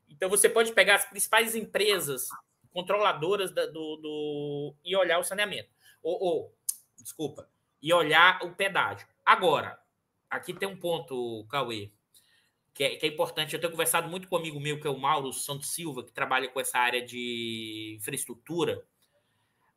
Então você pode pegar as principais empresas controladoras da, do, do, e olhar o saneamento. Ou, ou, desculpa, e olhar o pedágio. Agora, aqui tem um ponto, Cauê, que é, que é, importante. Eu tenho conversado muito com um amigo meu, que é o Mauro Santos Silva, que trabalha com essa área de infraestrutura.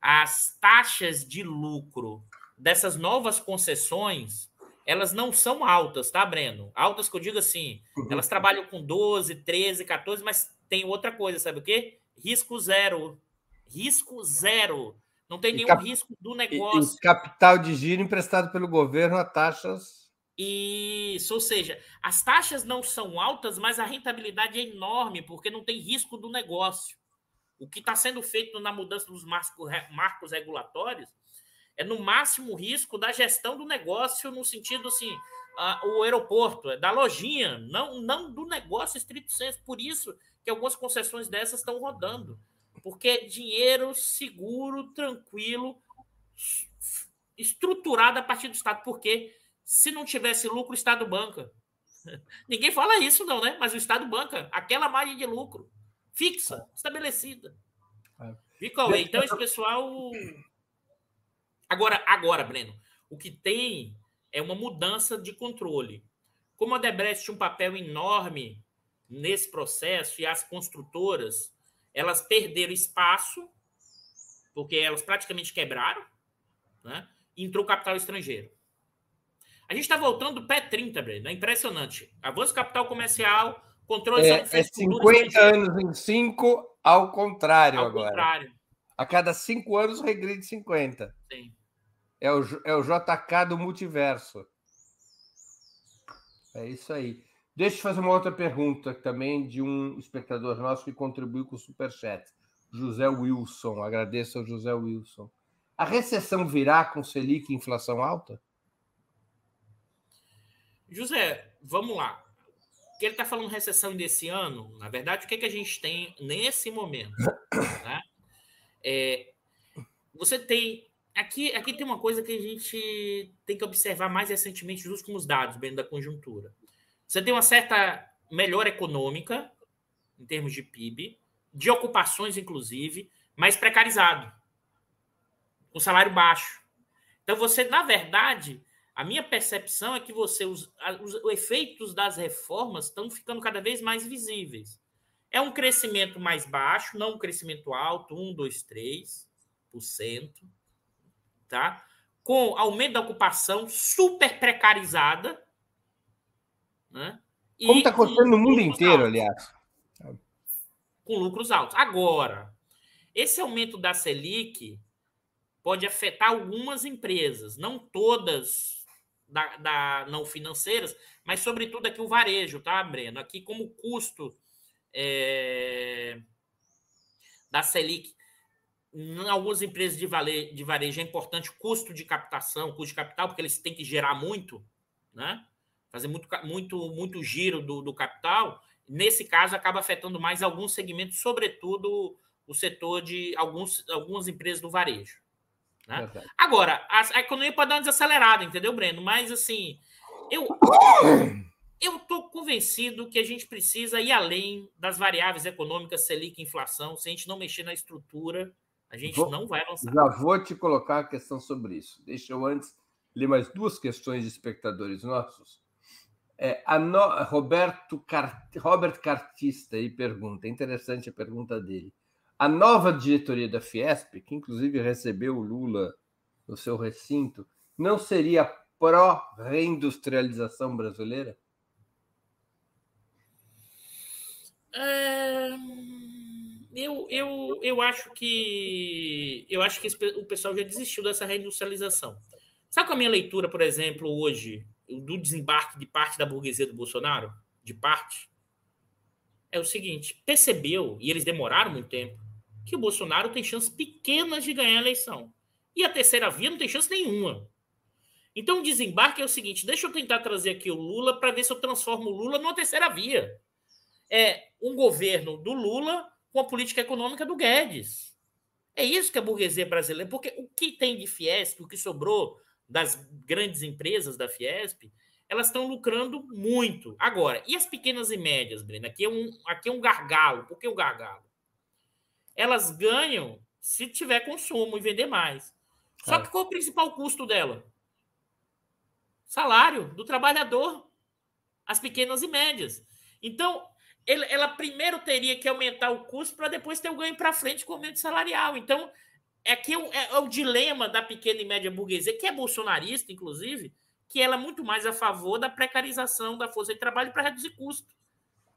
As taxas de lucro dessas novas concessões elas não são altas, tá, Breno? Altas que eu digo assim, uhum. elas trabalham com 12, 13, 14, mas tem outra coisa, sabe o quê? Risco zero. Risco zero. Não tem nenhum cap... risco do negócio.
E, capital de giro emprestado pelo governo a taxas.
Isso, ou seja, as taxas não são altas, mas a rentabilidade é enorme, porque não tem risco do negócio. O que está sendo feito na mudança dos marcos, regulatórios é no máximo risco da gestão do negócio, no sentido assim, a, o aeroporto, é da lojinha, não, não do negócio estrito senso. Por isso que algumas concessões dessas estão rodando. Porque é dinheiro seguro, tranquilo, estruturado a partir do Estado. Porque se não tivesse lucro, o Estado banca. <laughs> Ninguém fala isso, não, né? Mas o Estado banca aquela margem de lucro fixa, estabelecida. É. Fica, então, esse pessoal Agora, agora, Breno, o que tem é uma mudança de controle. Como a Debrecht tinha um papel enorme nesse processo e as construtoras elas perderam espaço porque elas praticamente quebraram, né? entrou capital estrangeiro. A gente está voltando do pé 30, Breno. É impressionante. Avanço capital comercial, controle
é, é 50 anos em 5, ao contrário ao agora. Contrário. A cada 5 anos regride 50. Sim. É o, é o JK do multiverso. É isso aí. Deixa eu fazer uma outra pergunta também de um espectador nosso que contribuiu com o Superchat. José Wilson. Agradeço ao José Wilson. A recessão virá com Selic e inflação alta?
José, vamos lá. O que ele está falando recessão desse ano, na verdade, o que, é que a gente tem nesse momento? <coughs> Né? É, você tem. Aqui, aqui tem uma coisa que a gente tem que observar mais recentemente nos últimos dados, bem da conjuntura. Você tem uma certa melhora econômica, em termos de PIB, de ocupações, inclusive, mais precarizado, com salário baixo. Então, você, na verdade, a minha percepção é que você os, os, os efeitos das reformas estão ficando cada vez mais visíveis. É um crescimento mais baixo, não um crescimento alto, 1, 2, 3%, tá? com aumento da ocupação super precarizada. Né?
Como está acontecendo no mundo inteiro, altos. aliás
com lucros altos. Agora, esse aumento da Selic pode afetar algumas empresas, não todas da, da, não financeiras, mas sobretudo aqui o varejo, tá, Breno? Aqui como o custo é, da Selic em algumas empresas de, vale, de varejo é importante o custo de captação, custo de capital, porque eles têm que gerar muito, né? Fazer muito, muito, muito giro do, do capital nesse caso, acaba afetando mais alguns segmentos, sobretudo o setor de alguns, algumas empresas do varejo. Né? Agora, a, a, economia pode dar uma desacelerada, entendeu, Breno? Mas, assim, eu eu estou convencido que a gente precisa ir além das variáveis econômicas, Selic, inflação. Se a gente não mexer na estrutura, a gente vou, não vai avançar.
Já vou te colocar a questão sobre isso. Deixa eu antes ler mais duas questões de espectadores nossos. É, no... Roberto Car... Robert Cartista aí pergunta, interessante a pergunta dele. A nova diretoria da Fiesp, que inclusive recebeu o Lula no seu recinto, não seria pró-reindustrialização brasileira?
É... Eu, eu, eu acho que eu acho que o pessoal já desistiu dessa reindustrialização. Sabe qual é a minha leitura, por exemplo, hoje do desembarque de parte da burguesia do Bolsonaro, de parte, é o seguinte: percebeu, e eles demoraram muito tempo, que o Bolsonaro tem chances pequenas de ganhar a eleição. E a terceira via não tem chance nenhuma. Então o desembarque é o seguinte: deixa eu tentar trazer aqui o Lula para ver se eu transformo o Lula numa terceira via. É um governo do Lula com a política econômica do Guedes. É isso que a burguesia brasileira. Porque o que tem de Fiesp, o que sobrou das grandes empresas da Fiesp, elas estão lucrando muito. Agora, e as pequenas e médias, Breno? Aqui é um, aqui é um gargalo. Por que o um gargalo? Elas ganham se tiver consumo e vender mais. Só é. que qual é o principal custo dela? Salário do trabalhador. As pequenas e médias. Então, ela primeiro teria que aumentar o custo para depois ter o ganho para frente com o aumento salarial. Então, é que é, é, é, o dilema da pequena e média burguesia, que é bolsonarista, inclusive, que ela é muito mais a favor da precarização da força de trabalho para reduzir custo.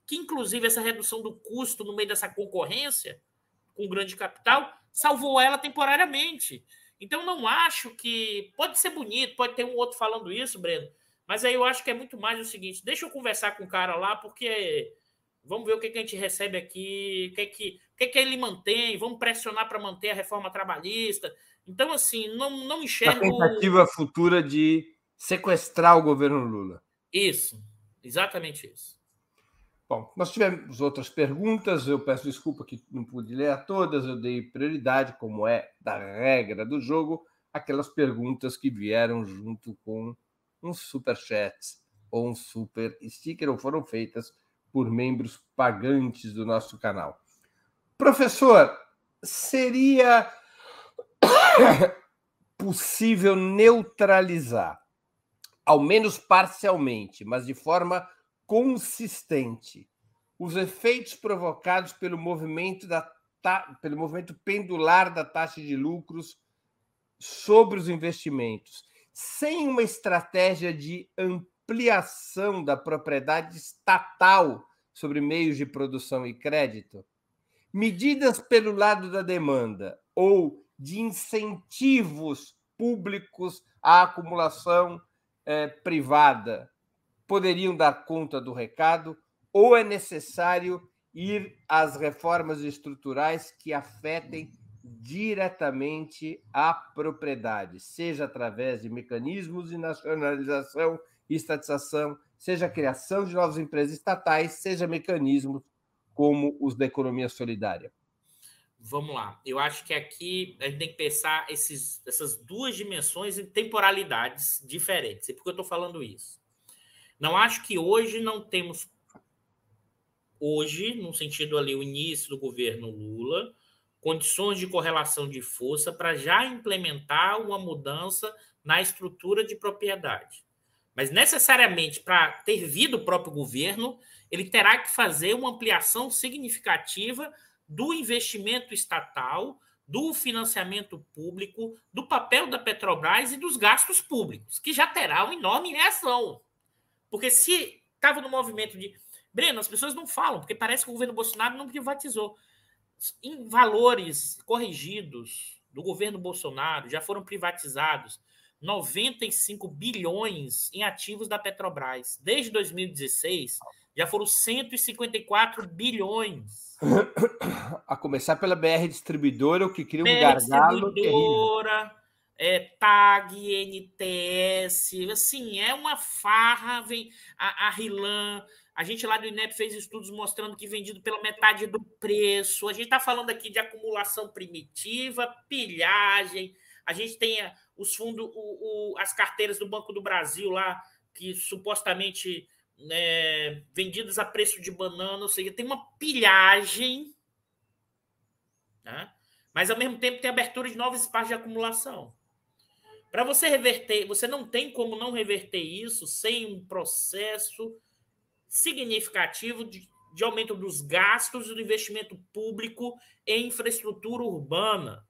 Que, inclusive, essa redução do custo no meio dessa concorrência com grande capital salvou ela temporariamente. Então, não acho que. Pode ser bonito, pode ter um outro falando isso, Breno, mas aí eu acho que é muito mais o seguinte: deixa eu conversar com o cara lá, porque Vamos ver o que, que a gente recebe aqui, o que, que, o que, que ele mantém, vamos pressionar para manter a reforma trabalhista. Então, assim, não, não enxergo.
A tentativa futura de sequestrar o governo Lula.
Isso, exatamente isso.
Bom, nós tivemos outras perguntas, eu peço desculpa que não pude ler a todas, eu dei prioridade, como é da regra do jogo, aquelas perguntas que vieram junto com um super chat ou um super sticker ou foram feitas por membros pagantes do nosso canal. Professor, seria <coughs> possível neutralizar ao menos parcialmente, mas de forma consistente, os efeitos provocados pelo movimento, da, pelo movimento pendular da taxa de lucros sobre os investimentos, sem uma estratégia de ampliação da propriedade estatal sobre meios de produção e crédito, medidas pelo lado da demanda ou de incentivos públicos à acumulação eh, privada poderiam dar conta do recado ou é necessário ir às reformas estruturais que afetem diretamente a propriedade, seja através de mecanismos de nacionalização e estatização, seja a criação de novas empresas estatais, seja mecanismos como os da economia solidária.
Vamos lá. Eu acho que aqui a gente tem que pensar esses, essas duas dimensões em temporalidades diferentes. E por que eu estou falando isso? Não acho que hoje não temos hoje, no sentido ali, o início do governo Lula, condições de correlação de força para já implementar uma mudança na estrutura de propriedade. Mas necessariamente para ter vindo o próprio governo, ele terá que fazer uma ampliação significativa do investimento estatal, do financiamento público, do papel da Petrobras e dos gastos públicos, que já terá uma enorme reação. Porque se estava no movimento de Breno, as pessoas não falam, porque parece que o governo Bolsonaro não privatizou. Em valores corrigidos do governo Bolsonaro, já foram privatizados 95 bilhões em ativos da Petrobras. Desde 2016, já foram 154 bilhões. <coughs>
A começar pela BR Distribuidora, o que cria um BR gargalo
Distribuidora, é, TAG, NTS, assim, é uma farra. Vem a, a Rilan, a gente lá do INEP fez estudos mostrando que vendido pela metade do preço. A gente está falando aqui de acumulação primitiva, pilhagem. A gente tem eh, os fundos, o, o, as carteiras do Banco do Brasil lá, que supostamente né, vendidas a preço de banana, ou seja, tem uma pilhagem, né? mas ao mesmo tempo tem abertura de novos espaços de acumulação. Para você reverter, você não tem como não reverter isso sem um processo significativo de, de aumento dos gastos do investimento público em infraestrutura urbana.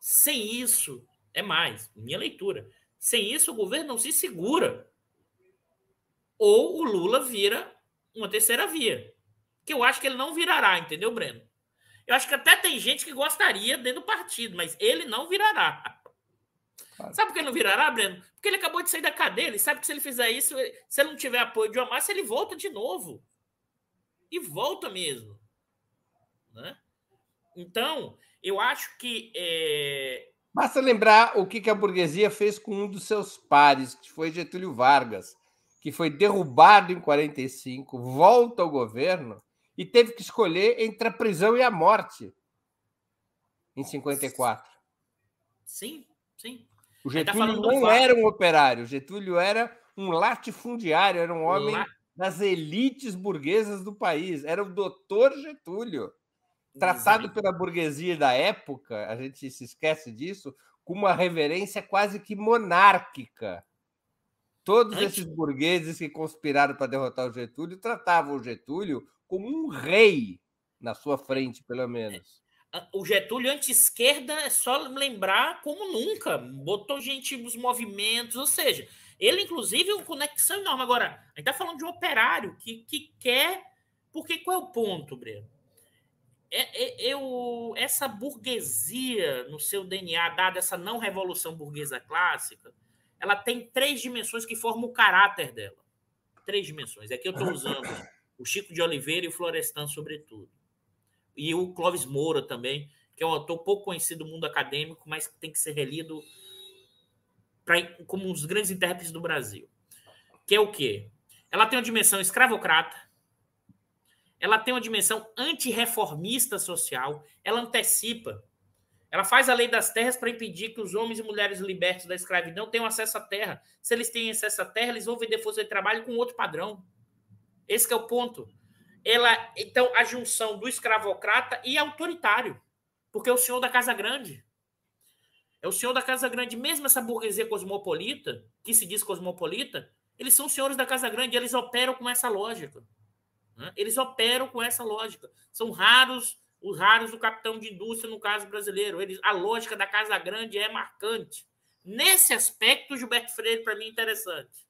Sem isso, é mais, minha leitura. Sem isso, o governo não se segura. Ou o Lula vira uma terceira via. Que eu acho que ele não virará, entendeu, Breno? Eu acho que até tem gente que gostaria dentro do partido, mas ele não virará. Claro. Sabe por que ele não virará, Breno? Porque ele acabou de sair da cadeia. Ele sabe que se ele fizer isso, se ele não tiver apoio de uma massa, ele volta de novo. E volta mesmo. Né? Então, eu acho que. É...
Basta lembrar o que a burguesia fez com um dos seus pares, que foi Getúlio Vargas, que foi derrubado em 45, volta ao governo e teve que escolher entre a prisão e a morte em 54.
Sim, sim.
O tá Getúlio tá não era um operário, o Getúlio era um latifundiário, era um homem das elites burguesas do país, era o doutor Getúlio, tratado pela burguesia da época, a gente se esquece disso, com uma reverência quase que monárquica. Todos Antes... esses burgueses que conspiraram para derrotar o Getúlio tratavam o Getúlio como um rei na sua frente, pelo menos
o Getúlio anti-esquerda é só lembrar como nunca. Botou gente nos movimentos, ou seja, ele, inclusive, uma conexão enorme. Agora, a gente está falando de um operário que, que quer. Porque qual é o ponto, Breno? É, é, eu, essa burguesia no seu DNA, dada essa não revolução burguesa clássica, ela tem três dimensões que formam o caráter dela. Três dimensões. Aqui eu estou usando o Chico de Oliveira e o Florestan, sobretudo e o Clóvis Moura também, que é um autor pouco conhecido no mundo acadêmico, mas tem que ser relido pra, como um dos grandes intérpretes do Brasil. Que é o quê? Ela tem uma dimensão escravocrata, ela tem uma dimensão antirreformista social, ela antecipa. Ela faz a lei das terras para impedir que os homens e mulheres libertos da escravidão tenham acesso à terra. Se eles têm acesso à terra, eles vão vender força de trabalho com outro padrão. Esse é o ponto ela então a junção do escravocrata e autoritário, porque é o senhor da casa grande. É o senhor da Casa Grande, mesmo essa burguesia cosmopolita, que se diz cosmopolita, eles são senhores da Casa Grande, eles operam com essa lógica. Né? Eles operam com essa lógica. São raros os raros do capitão de indústria, no caso brasileiro. Eles, a lógica da Casa Grande é marcante. Nesse aspecto, Gilberto Freire, para mim, é interessante.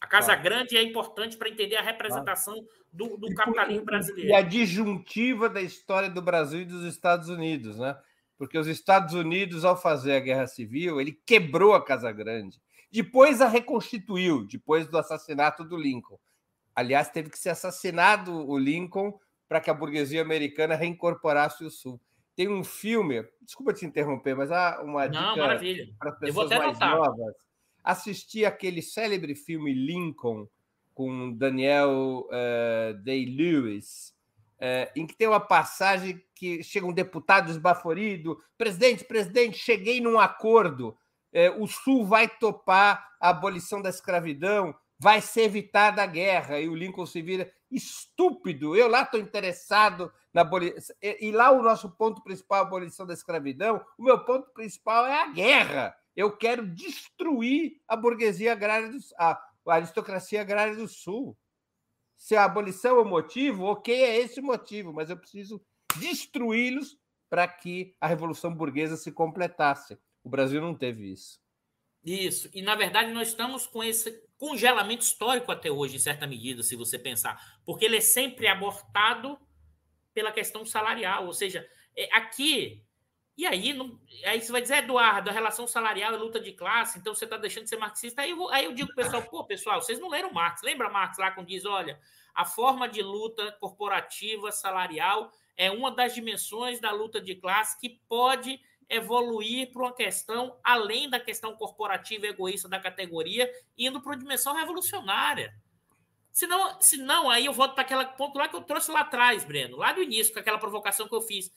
A Casa claro. Grande é importante para entender a representação claro. do, do capitalismo brasileiro.
E a disjuntiva da história do Brasil e dos Estados Unidos, né? Porque os Estados Unidos, ao fazer a Guerra Civil, ele quebrou a Casa Grande. Depois a reconstituiu, depois do assassinato do Lincoln. Aliás, teve que ser assassinado o Lincoln para que a burguesia americana reincorporasse o Sul. Tem um filme, desculpa te interromper, mas há uma
Não, dica
para as pessoas mais novas. Assistir aquele célebre filme Lincoln com Daniel uh, Day-Lewis, uh, em que tem uma passagem que chega um deputado esbaforido, presidente, presidente, cheguei num acordo, uh, o Sul vai topar a abolição da escravidão, vai ser evitada a guerra, e o Lincoln se vira estúpido. Eu lá estou interessado na abolição. E lá o nosso ponto principal é a abolição da escravidão. O meu ponto principal é a guerra. Eu quero destruir a burguesia agrária, do, a, aristocracia agrária do Sul. Se a abolição é o motivo, ok, é esse o motivo, mas eu preciso destruí-los para que a revolução burguesa se completasse. O Brasil não teve isso.
Isso. E, na verdade, nós estamos com esse congelamento histórico até hoje, em certa medida, se você pensar, porque ele é sempre abortado pela questão salarial, ou seja, é, aqui e aí, não, aí você vai dizer, Eduardo, a relação salarial é luta de classe, então você está deixando de ser marxista. Aí eu, aí eu digo pessoal, pô, pessoal, vocês não leram Marx. Lembra Marx lá quando diz, olha, a forma de luta corporativa salarial é uma das dimensões da luta de classe que pode evoluir para uma questão além da questão corporativa egoísta da categoria, indo para uma dimensão revolucionária. Senão, senão aí eu volto para aquele ponto lá que eu trouxe lá atrás, Breno, lá do início, com aquela provocação que eu fiz.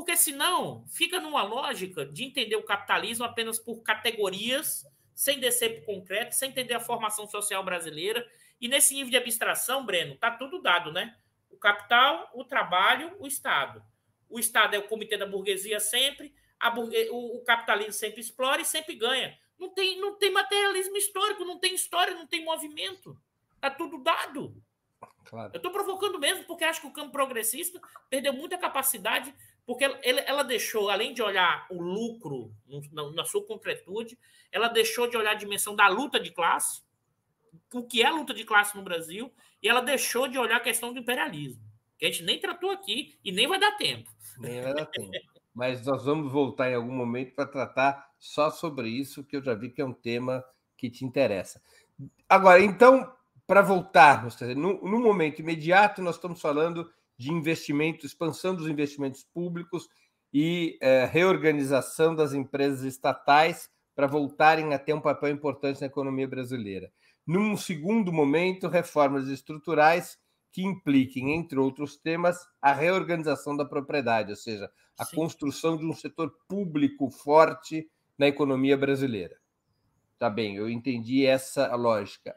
Porque senão fica numa lógica de entender o capitalismo apenas por categorias, sem descer para o concreto, sem entender a formação social brasileira. E nesse nível de abstração, Breno, está tudo dado, né? O capital, o trabalho, o Estado. O Estado é o comitê da burguesia sempre, burgue... o, capitalismo sempre explora e sempre ganha. Não tem, não tem materialismo histórico, não tem história, não tem movimento. Está tudo dado. Claro. Eu estou provocando mesmo, porque acho que o campo progressista perdeu muita capacidade, porque ele, ela deixou, além de olhar o lucro na, na sua concretude, ela deixou de olhar a dimensão da luta de classe, o que é luta de classe no Brasil, e ela deixou de olhar a questão do imperialismo, que a gente nem tratou aqui e nem vai dar tempo.
Nem vai dar tempo mas nós vamos voltar em algum momento para tratar só sobre isso, que eu já vi que é um tema que te interessa. Agora, então, para voltarmos, no, no momento imediato, nós estamos falando de investimento, expansão dos investimentos públicos e é, reorganização das empresas estatais para voltarem a ter um papel importante na economia brasileira. Num segundo momento, reformas estruturais que impliquem, entre outros temas, a reorganização da propriedade, ou seja, a Sim. construção de um setor público forte na economia brasileira. Tá bem, eu entendi essa lógica.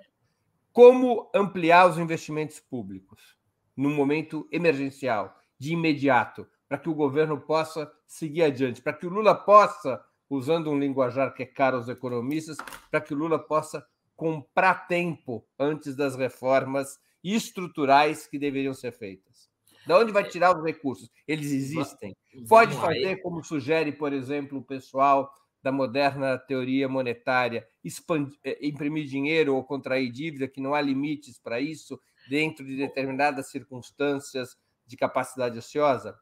Como ampliar os investimentos públicos num momento emergencial, de imediato, para que o governo possa seguir adiante, para que o Lula possa, usando um linguajar que é caro aos economistas, para que o Lula possa comprar tempo antes das reformas estruturais que deveriam ser feitas. De onde vai tirar os recursos? Eles existem. Pode fazer, como sugere, por exemplo, o pessoal da moderna teoria monetária, expandir, eh, imprimir dinheiro ou contrair dívida, que não há limites para isso, dentro de determinadas circunstâncias de capacidade ociosa?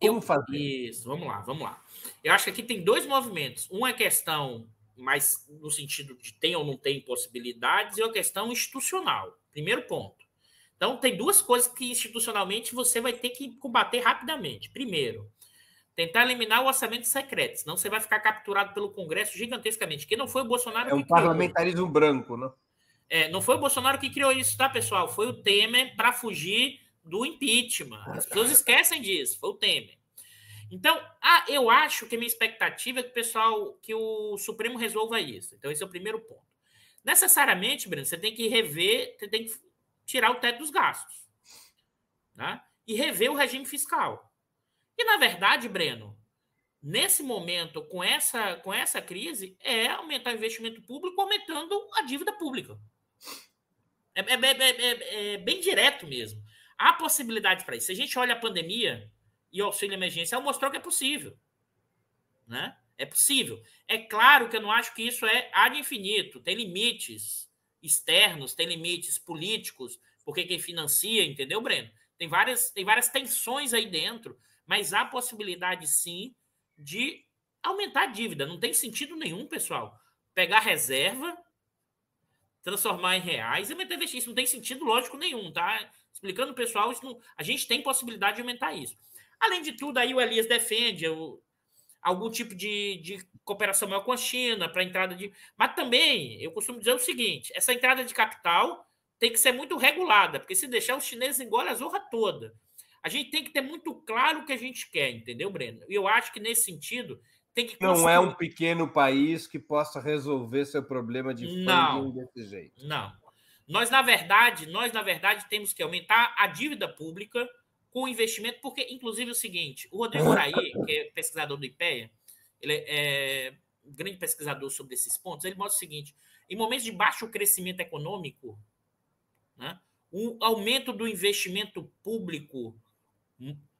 Como fazer? Isso, vamos lá, vamos lá. Eu acho que aqui tem dois movimentos. Uma é questão mais no sentido de tem ou não tem possibilidades, e uma questão institucional. Primeiro ponto. Então, tem duas coisas que institucionalmente você vai ter que combater rapidamente. Primeiro, tentar eliminar o orçamento secreto, senão você vai ficar capturado pelo Congresso gigantescamente. Que não foi o Bolsonaro
é um parlamentarismo branco, né?
É, não foi o Bolsonaro que criou isso, tá, pessoal? Foi o Temer para fugir do impeachment. As pessoas esquecem disso, foi o Temer. Então, ah, eu acho que a minha expectativa é que o pessoal, que o Supremo resolva isso. Então, esse é o primeiro ponto. Necessariamente, Breno, você tem que rever, você tem que tirar o teto dos gastos né? e rever o regime fiscal. E, na verdade, Breno, nesse momento, com essa, com essa crise, é aumentar o investimento público, aumentando a dívida pública. É, é, é, é bem direto mesmo. Há possibilidade para isso. Se a gente olha a pandemia e o auxílio emergencial, mostrou que é possível. Né? É possível. É claro que eu não acho que isso é ad infinito. Tem limites externos, tem limites políticos, porque quem financia, entendeu, Breno? Tem várias, tem várias tensões aí dentro, mas há possibilidade sim de aumentar a dívida. Não tem sentido nenhum, pessoal. Pegar reserva, transformar em reais e meter investir. Isso não tem sentido lógico nenhum, tá? Explicando, pessoal, isso não... a gente tem possibilidade de aumentar isso. Além de tudo, aí o Elias defende o... algum tipo de, de cooperação maior com a China para entrada de. Mas também, eu costumo dizer o seguinte: essa entrada de capital tem que ser muito regulada, porque se deixar os chineses engolem a zorra toda. A gente tem que ter muito claro o que a gente quer, entendeu, Breno? E eu acho que nesse sentido tem que
construir... não é um pequeno país que possa resolver seu problema de
não, desse jeito. Não. Nós na verdade, nós na verdade temos que aumentar a dívida pública com investimento, porque inclusive é o seguinte, o Rodrigo Raí, que é pesquisador do IPEA, ele é um grande pesquisador sobre esses pontos, ele mostra o seguinte: em momentos de baixo crescimento econômico, né? O aumento do investimento público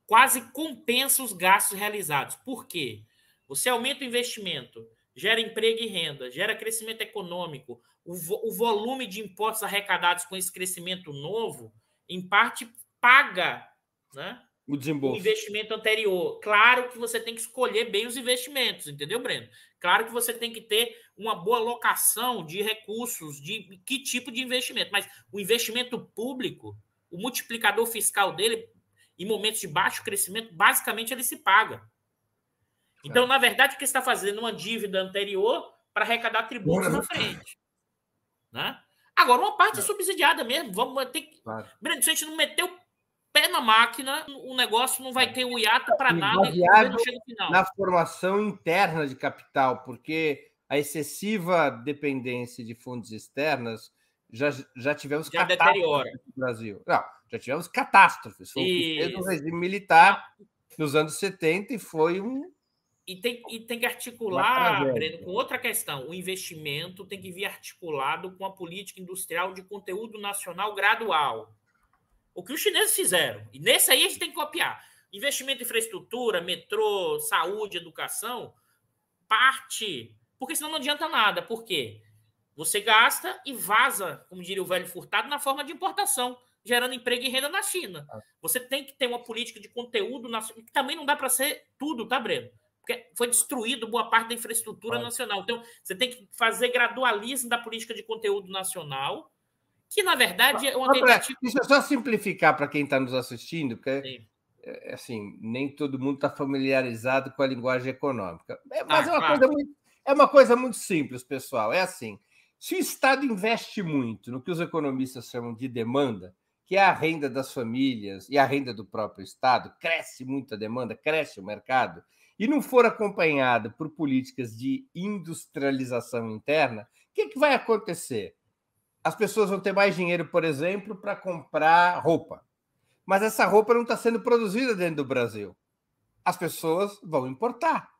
quase compensa os gastos realizados. Por quê? Você aumenta o investimento, gera emprego e renda, gera crescimento econômico, o, vo o volume de impostos arrecadados com esse crescimento novo, em parte, paga né,
o desembolso.
O investimento anterior. Claro que você tem que escolher bem os investimentos, entendeu, Breno? Claro que você tem que ter uma boa locação de recursos, de que tipo de investimento. Mas o investimento público, o multiplicador fiscal dele, em momentos de baixo crescimento, basicamente ele se paga. Então, na verdade, o que está fazendo uma dívida anterior para arrecadar tributos na frente. Né? Agora, uma parte é subsidiada mesmo. Vamos ter que. Claro. Breno, se a gente não meter o pé na máquina, o negócio não vai ter o hiato para nada
na formação interna de capital, porque a excessiva dependência de fontes externas já, já tivemos
já catástrofes
no Brasil. Não, já tivemos catástrofes. Foi o o regime militar nos anos 70 e foi um.
E tem, e tem que articular, Breno, com outra questão. O investimento tem que vir articulado com a política industrial de conteúdo nacional gradual. O que os chineses fizeram. E nesse aí a gente tem que copiar. Investimento em infraestrutura, metrô, saúde, educação, parte. Porque senão não adianta nada. Por quê? Você gasta e vaza, como diria o velho furtado, na forma de importação, gerando emprego e renda na China. Ah. Você tem que ter uma política de conteúdo nacional, que também não dá para ser tudo, tá, Breno? Porque foi destruído boa parte da infraestrutura nacional. Então, você tem que fazer gradualismo da política de conteúdo nacional que na verdade é uma tentativa.
Deixa eu só simplificar para quem está nos assistindo, porque é, assim, nem todo mundo está familiarizado com a linguagem econômica. É, mas ah, é, uma claro. coisa muito, é uma coisa muito simples, pessoal. É assim: se o Estado investe muito no que os economistas chamam de demanda, que é a renda das famílias e a renda do próprio Estado, cresce muito a demanda, cresce o mercado, e não for acompanhado por políticas de industrialização interna, o que, que vai acontecer? as pessoas vão ter mais dinheiro, por exemplo, para comprar roupa. Mas essa roupa não está sendo produzida dentro do Brasil. As pessoas vão importar.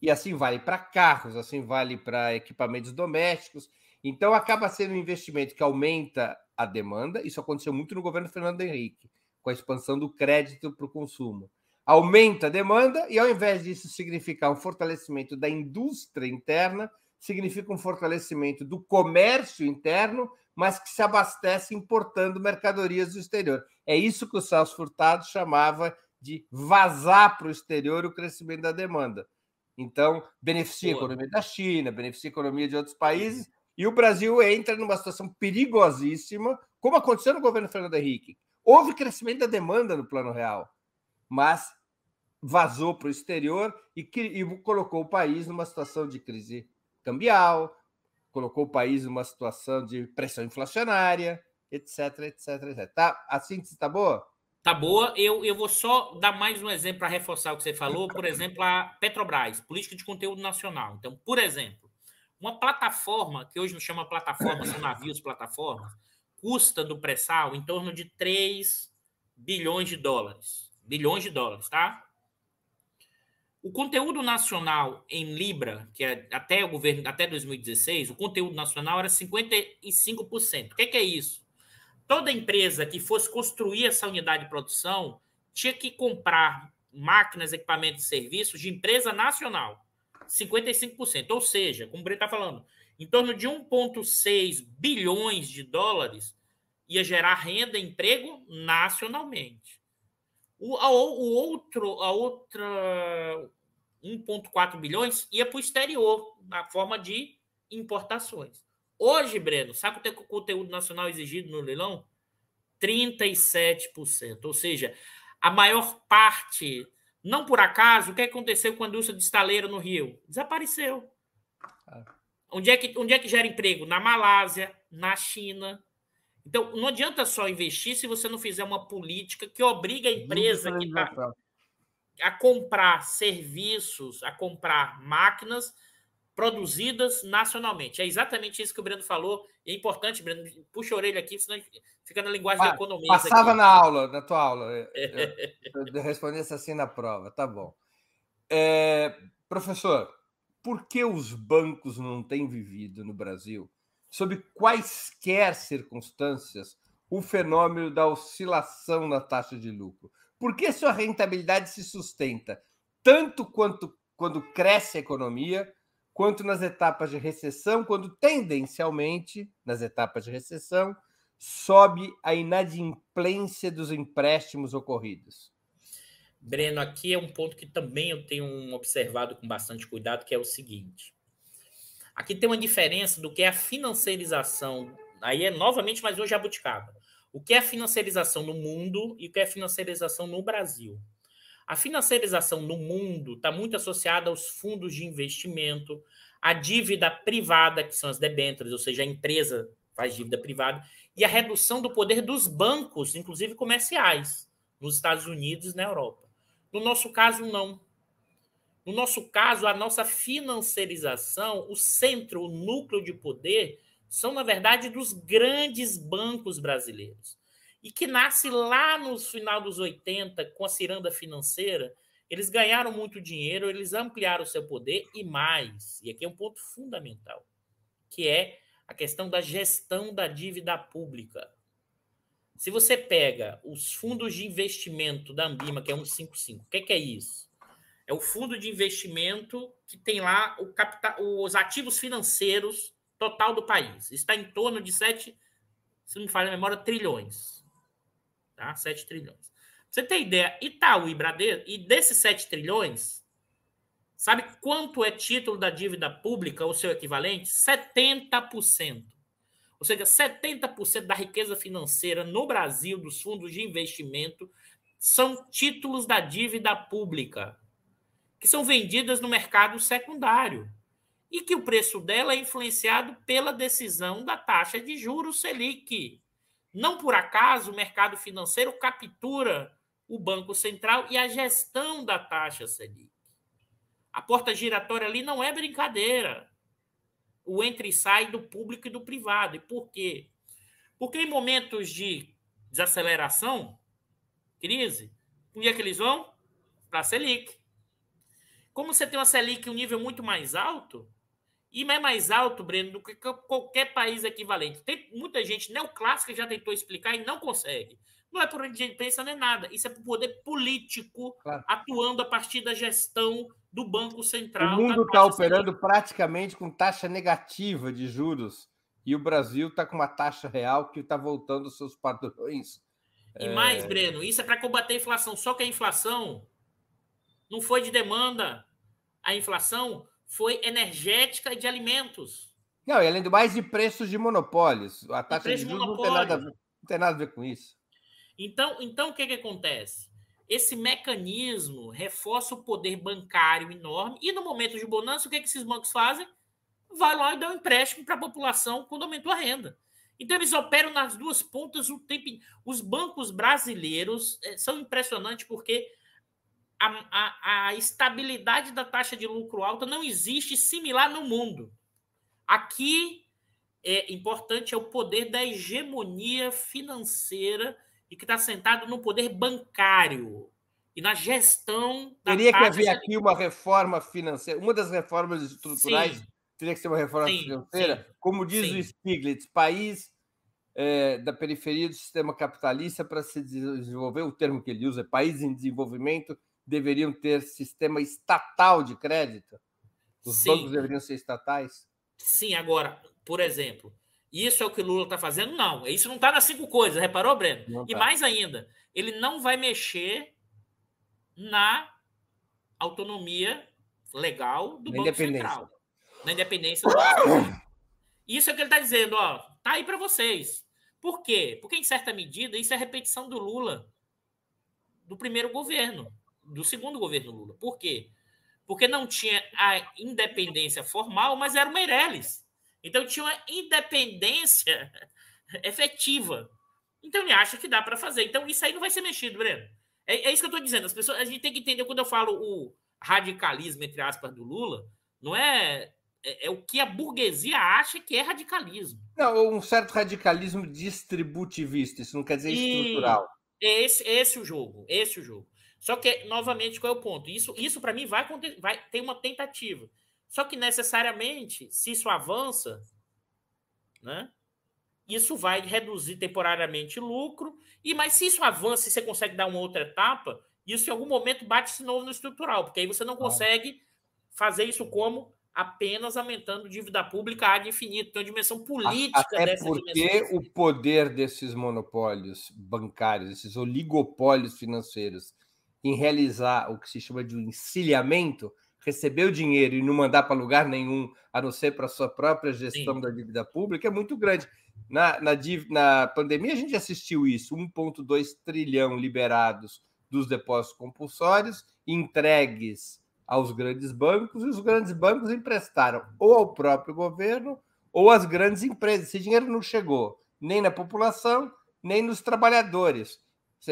E assim vale para carros, assim vale para equipamentos domésticos. Então acaba sendo um investimento que aumenta a demanda. Isso aconteceu muito no governo Fernando Henrique, com a expansão do crédito para o consumo. Aumenta a demanda e, ao invés disso significar um fortalecimento da indústria interna, significa um fortalecimento do comércio interno, mas que se abastece importando mercadorias do exterior. É isso que o Celso Furtado chamava de vazar para o exterior o crescimento da demanda. Então, beneficia a economia da China, beneficia a economia de outros países, e o Brasil entra numa situação perigosíssima, como aconteceu no governo Fernando Henrique. Houve crescimento da demanda no plano real, mas vazou para o exterior e, e colocou o país numa situação de crise cambial, colocou o país numa situação de pressão inflacionária, etc, etc, etc. Tá, a síntese está boa?
Tá boa. Eu, eu vou só dar mais um exemplo para reforçar o que você falou. Por exemplo, a Petrobras, política de conteúdo nacional. Então, por exemplo, uma plataforma, que hoje não chama plataforma, são navios plataformas, custa do pré-sal em torno de 3 bilhões de dólares. Bilhões de dólares, tá? O conteúdo nacional em Libra, que é até o governo, até 2016, o conteúdo nacional era 55%. O que é, que é isso? Toda empresa que fosse construir essa unidade de produção tinha que comprar máquinas, equipamentos e serviços de empresa nacional. 55%. Ou seja, como o Breno está falando, em torno de 1,6 bilhões de dólares ia gerar renda e emprego nacionalmente. O, a, o outro, a outra 1,4 bilhões ia para o exterior, na forma de importações. Hoje, Breno, sabe o conteúdo nacional exigido no leilão? 37%. Ou seja, a maior parte, não por acaso, o que aconteceu com a indústria de estaleiro no Rio? Desapareceu. Ah. Onde é, que, onde é que gera emprego? Na Malásia, na China. Então, não adianta só investir se você não fizer uma política que obriga a empresa que tá, a comprar serviços, a comprar máquinas produzidas nacionalmente. É exatamente isso que o Breno falou. É importante, Breno, puxa a orelha aqui, senão fica na linguagem ah, da economia.
Passava na aula, na tua aula. Eu, <laughs> eu respondesse assim na prova, tá bom. É, professor, por que os bancos não têm vivido no Brasil, sob quaisquer circunstâncias, o fenômeno da oscilação na taxa de lucro? Por que sua rentabilidade se sustenta tanto quanto quando cresce a economia, quanto nas etapas de recessão, quando tendencialmente, nas etapas de recessão, sobe a inadimplência dos empréstimos ocorridos?
Breno, aqui é um ponto que também eu tenho observado com bastante cuidado, que é o seguinte. Aqui tem uma diferença do que é a financiarização, aí é novamente mais um jabuticaba o que é financiarização no mundo e o que é financiarização no Brasil. A financiarização no mundo está muito associada aos fundos de investimento, à dívida privada, que são as debêntures, ou seja, a empresa faz dívida privada, e a redução do poder dos bancos, inclusive comerciais, nos Estados Unidos e na Europa. No nosso caso, não. No nosso caso, a nossa financiarização, o centro, o núcleo de poder, são, na verdade, dos grandes bancos brasileiros. E que nasce lá no final dos 80, com a ciranda financeira, eles ganharam muito dinheiro, eles ampliaram o seu poder e mais. E aqui é um ponto fundamental, que é a questão da gestão da dívida pública. Se você pega os fundos de investimento da Ambima, que é 155, o que é, é isso? É o fundo de investimento que tem lá capital, os ativos financeiros total do país. Está em torno de 7, se não me falha a memória, trilhões. Tá? 7 trilhões. você tem ideia, Itaú e Bradesco, e desses 7 trilhões, sabe quanto é título da dívida pública, o seu equivalente? 70%. Ou seja, 70% da riqueza financeira no Brasil, dos fundos de investimento, são títulos da dívida pública, que são vendidas no mercado secundário e que o preço dela é influenciado pela decisão da taxa de juros Selic. Não por acaso o mercado financeiro captura o Banco Central e a gestão da taxa Selic. A porta giratória ali não é brincadeira. O entra e sai do público e do privado. E por quê? Porque em momentos de desaceleração, crise, onde é que eles vão? Para a Selic. Como você tem uma Selic um nível muito mais alto, e é mais alto, Breno, do que qualquer país equivalente. Tem muita gente neoclássica já tentou explicar e não consegue. Não é por onde a gente pensa nem nada. Isso é por poder político claro. atuando a partir da gestão do Banco Central.
O mundo está operando praticamente com taxa negativa de juros e o Brasil está com uma taxa real que está voltando aos seus padrões.
E é... mais, Breno, isso é para combater a inflação. Só que a inflação não foi de demanda. A inflação foi energética e de alimentos.
Não, e além do mais, de preços de monopólios. A taxa de, de juros não tem, nada, não tem nada a ver com isso.
Então, então o que, que acontece? Esse mecanismo reforça o poder bancário enorme e no momento de bonança, o que, que esses bancos fazem? Vai lá e dá um empréstimo para a população quando aumentou a renda. Então, eles operam nas duas pontas o tempo. Os bancos brasileiros eh, são impressionantes porque a, a, a estabilidade da taxa de lucro alta não existe similar no mundo. Aqui é importante é o poder da hegemonia financeira e que está sentado no poder bancário. e na gestão
da Teria que haver aqui uma reforma financeira, uma das reformas estruturais sim. teria que ser uma reforma sim, financeira, sim, como diz o Stiglitz, país é, da periferia do sistema capitalista para se desenvolver, o termo que ele usa é país em desenvolvimento, deveriam ter sistema estatal de crédito? Os bancos deveriam ser estatais?
Sim, agora, por exemplo, isso é o que Lula está fazendo? Não, isso não está nas cinco coisas, reparou, Breno? e tá. mais ainda, ele não vai mexer na autonomia legal do na Banco Central. Na independência do Banco <coughs> Isso é o que ele está dizendo, ó, tá aí para vocês. Por quê? Porque, em certa medida, isso é repetição do Lula, do primeiro governo, do segundo governo Lula. Por quê? Porque não tinha a independência formal, mas era o Meirelles. Então tinha uma independência <laughs> efetiva. Então ele acha que dá para fazer. Então isso aí não vai ser mexido, Breno. É, é isso que eu estou dizendo. As pessoas, a gente tem que entender quando eu falo o radicalismo, entre aspas, do Lula, não é, é, é o que a burguesia acha que é radicalismo.
Não, um certo radicalismo distributivista, isso não quer dizer e... estrutural.
Esse, esse é o jogo, esse é o jogo. Só que, novamente, qual é o ponto? Isso, isso para mim, vai, vai ter uma tentativa. Só que, necessariamente, se isso avança, né, isso vai reduzir temporariamente lucro, e mas se isso avança e você consegue dar uma outra etapa, isso em algum momento bate de novo no estrutural, porque aí você não consegue fazer isso como apenas aumentando dívida pública ad infinito. Tem uma dimensão política
Até dessa porque dimensão. o poder desses monopólios bancários, esses oligopólios financeiros, em realizar o que se chama de um encilhamento, receber o dinheiro e não mandar para lugar nenhum, a não ser para a sua própria gestão Sim. da dívida pública, é muito grande. Na, na, na pandemia, a gente assistiu isso: 1,2 trilhão liberados dos depósitos compulsórios, entregues aos grandes bancos, e os grandes bancos emprestaram ou ao próprio governo ou às grandes empresas. Esse dinheiro não chegou nem na população, nem nos trabalhadores.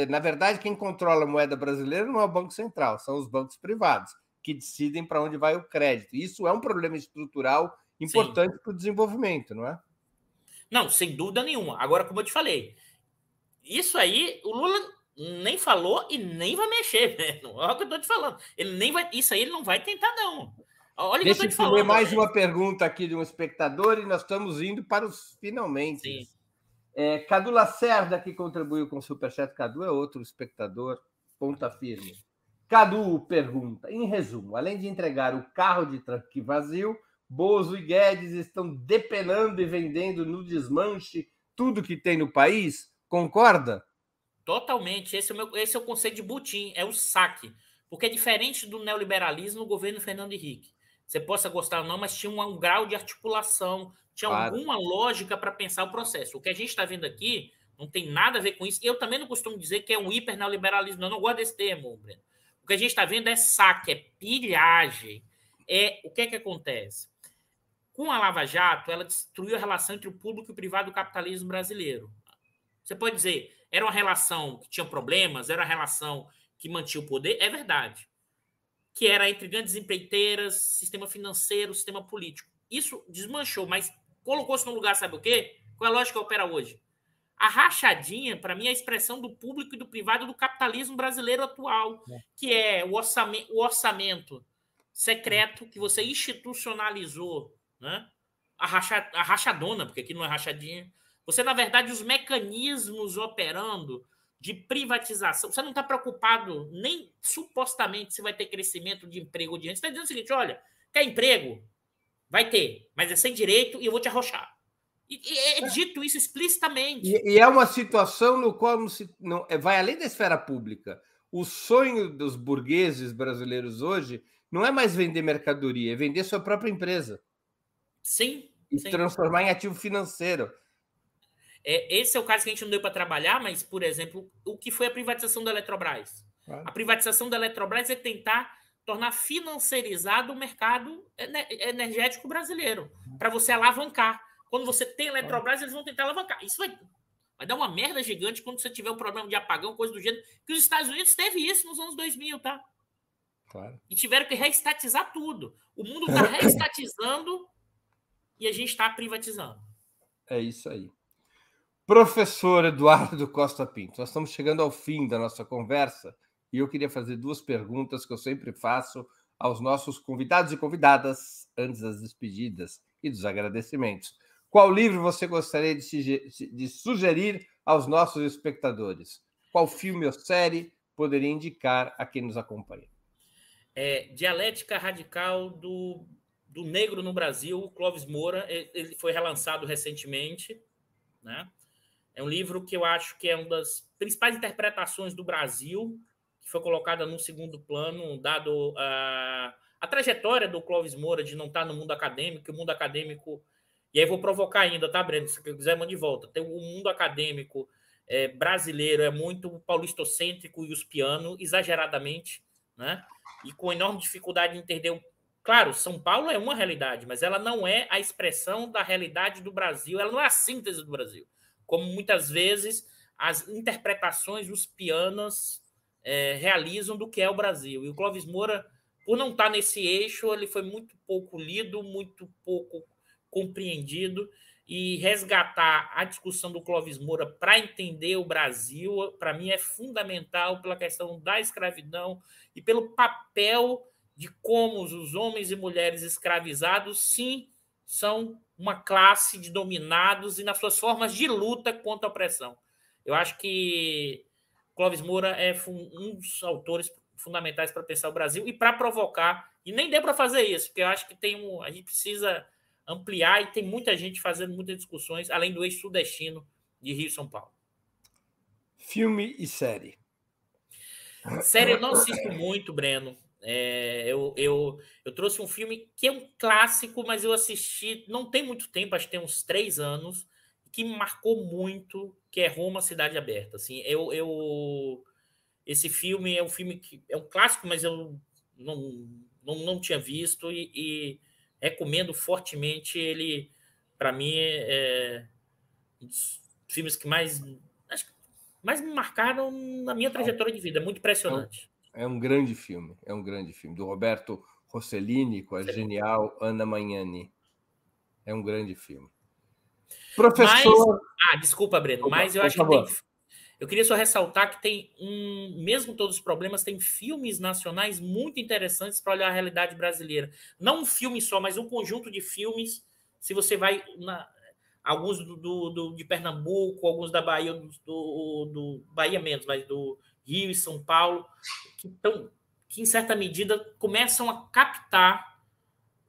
Na verdade, quem controla a moeda brasileira não é o Banco Central, são os bancos privados, que decidem para onde vai o crédito. Isso é um problema estrutural importante para o desenvolvimento, não é?
Não, sem dúvida nenhuma. Agora, como eu te falei, isso aí, o Lula nem falou e nem vai mexer, velho. Olha o que eu estou te falando. Ele nem vai. Isso aí ele não vai tentar, não.
Olha Deixa eu te falando. mais uma pergunta aqui de um espectador e nós estamos indo para os finalmente. Sim. É, Cadu Lacerda, que contribuiu com o Superchat. Cadu é outro espectador, ponta firme. Cadu pergunta: em resumo, além de entregar o carro de tranque vazio, Bozo e Guedes estão depenando e vendendo no desmanche tudo que tem no país? Concorda?
Totalmente. Esse é o, meu, esse é o conceito de Butim, é o saque. Porque é diferente do neoliberalismo no governo Fernando Henrique. Você possa gostar ou não, mas tinha um, um grau de articulação, tinha claro. alguma lógica para pensar o processo. O que a gente está vendo aqui não tem nada a ver com isso. Eu também não costumo dizer que é um hiper neoliberalismo, eu não gosto desse termo, Breno. O que a gente está vendo é saque, é pilhagem. É o que é que acontece? Com a Lava Jato, ela destruiu a relação entre o público e o privado do capitalismo brasileiro. Você pode dizer, era uma relação que tinha problemas, era uma relação que mantinha o poder, é verdade. Que era entre grandes empreiteiras, sistema financeiro, sistema político. Isso desmanchou, mas colocou-se no lugar, sabe o quê? Qual é a lógica que opera hoje? A rachadinha, para mim, é a expressão do público e do privado do capitalismo brasileiro atual, é. que é o orçamento, o orçamento secreto que você institucionalizou, né? A, racha, a rachadona, porque aqui não é rachadinha. Você, na verdade, os mecanismos operando de privatização. Você não está preocupado nem supostamente se vai ter crescimento de emprego ou de renda. Você está dizendo o seguinte: olha, quer emprego? Vai ter, mas é sem direito e eu vou te arrochar. E, e é, é dito isso explicitamente.
E, e, é uma situação no qual não se, não, é, vai além da esfera pública. O sonho dos burgueses brasileiros hoje não é mais vender mercadoria, é vender sua própria empresa.
Sim.
E
sim.
transformar em ativo financeiro.
É, esse é o caso que a gente não deu para trabalhar, mas, por exemplo, o que foi a privatização da Eletrobras? Claro. A privatização da Eletrobras é tentar tornar financiarizado o mercado energético brasileiro, para você alavancar. Quando você tem Eletrobras, eles vão tentar alavancar. Isso vai, vai dar uma merda gigante quando você tiver um problema de apagão, coisa do gênero. Que os Estados Unidos teve isso nos anos 2000, tá? Claro. E tiveram que reestatizar tudo. O mundo está reestatizando <laughs> e a gente está privatizando.
É isso aí. Professor Eduardo Costa Pinto, nós estamos chegando ao fim da nossa conversa e eu queria fazer duas perguntas que eu sempre faço aos nossos convidados e convidadas antes das despedidas e dos agradecimentos. Qual livro você gostaria de sugerir aos nossos espectadores? Qual filme ou série poderia indicar a quem nos acompanha?
É, Dialética Radical do, do Negro no Brasil, Clóvis Moura. Ele foi relançado recentemente. Né? É um livro que eu acho que é uma das principais interpretações do Brasil, que foi colocada no segundo plano, dado a, a trajetória do Clóvis Moura de não estar no mundo acadêmico, o mundo acadêmico. E aí vou provocar ainda, tá, Breno? Se quiser, mande de volta. Tem o mundo acadêmico é, brasileiro é muito paulistocêntrico e os piano, exageradamente, né? E com enorme dificuldade de entender. Claro, São Paulo é uma realidade, mas ela não é a expressão da realidade do Brasil, ela não é a síntese do Brasil. Como muitas vezes as interpretações os pianos é, realizam do que é o Brasil. E o Clóvis Moura, por não estar nesse eixo, ele foi muito pouco lido, muito pouco compreendido e resgatar a discussão do Clóvis Moura para entender o Brasil, para mim é fundamental pela questão da escravidão e pelo papel de como os homens e mulheres escravizados, sim, são uma classe de dominados e nas suas formas de luta contra a opressão. Eu acho que Clóvis Moura é um dos autores fundamentais para pensar o Brasil e para provocar. E nem deu para fazer isso, porque eu acho que tem um, a gente precisa ampliar e tem muita gente fazendo muitas discussões, além do eixo sudestino de Rio e São Paulo.
Filme e série.
Série eu não assisto muito, Breno. É, eu, eu, eu trouxe um filme que é um clássico, mas eu assisti não tem muito tempo, acho que tem uns três anos, que me marcou muito, que é Roma Cidade Aberta. Assim, eu, eu esse filme é um filme que é um clássico, mas eu não, não, não tinha visto e, e recomendo fortemente ele. Para mim, é um dos filmes que mais, acho, mais me marcaram na minha trajetória de vida. É muito impressionante.
É um grande filme. É um grande filme. Do Roberto Rossellini com a genial Ana Magnani. É um grande filme.
Professor. Mas, ah, desculpa, Breno, mas eu acho que tem, eu queria só ressaltar que tem um, mesmo todos os problemas, tem filmes nacionais muito interessantes para olhar a realidade brasileira. Não um filme só, mas um conjunto de filmes. Se você vai na, alguns do, do, do, de Pernambuco, alguns da Bahia, do, do Bahia menos, mas do Rio e São Paulo, que, tão, que em certa medida começam a captar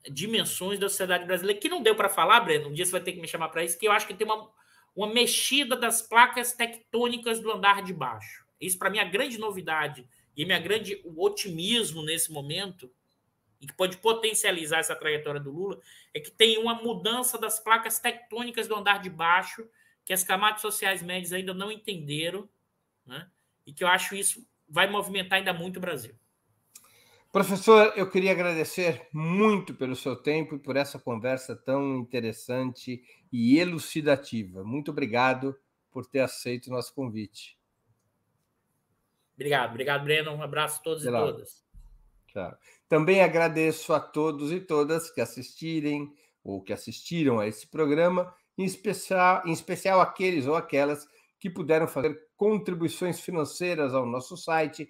dimensões da sociedade brasileira, que não deu para falar, Breno, um dia você vai ter que me chamar para isso, que eu acho que tem uma uma mexida das placas tectônicas do andar de baixo. Isso, para mim, é a grande novidade e minha grande otimismo nesse momento, e que pode potencializar essa trajetória do Lula, é que tem uma mudança das placas tectônicas do andar de baixo, que as camadas sociais médias ainda não entenderam, né? e que eu acho isso vai movimentar ainda muito o Brasil.
Professor, eu queria agradecer muito pelo seu tempo e por essa conversa tão interessante e elucidativa. Muito obrigado por ter aceito o nosso convite.
Obrigado, obrigado, Breno. Um abraço a todos e todas.
Claro. Também agradeço a todos e todas que assistirem ou que assistiram a esse programa, em especial, em especial aqueles ou aquelas que puderam fazer contribuições financeiras ao nosso site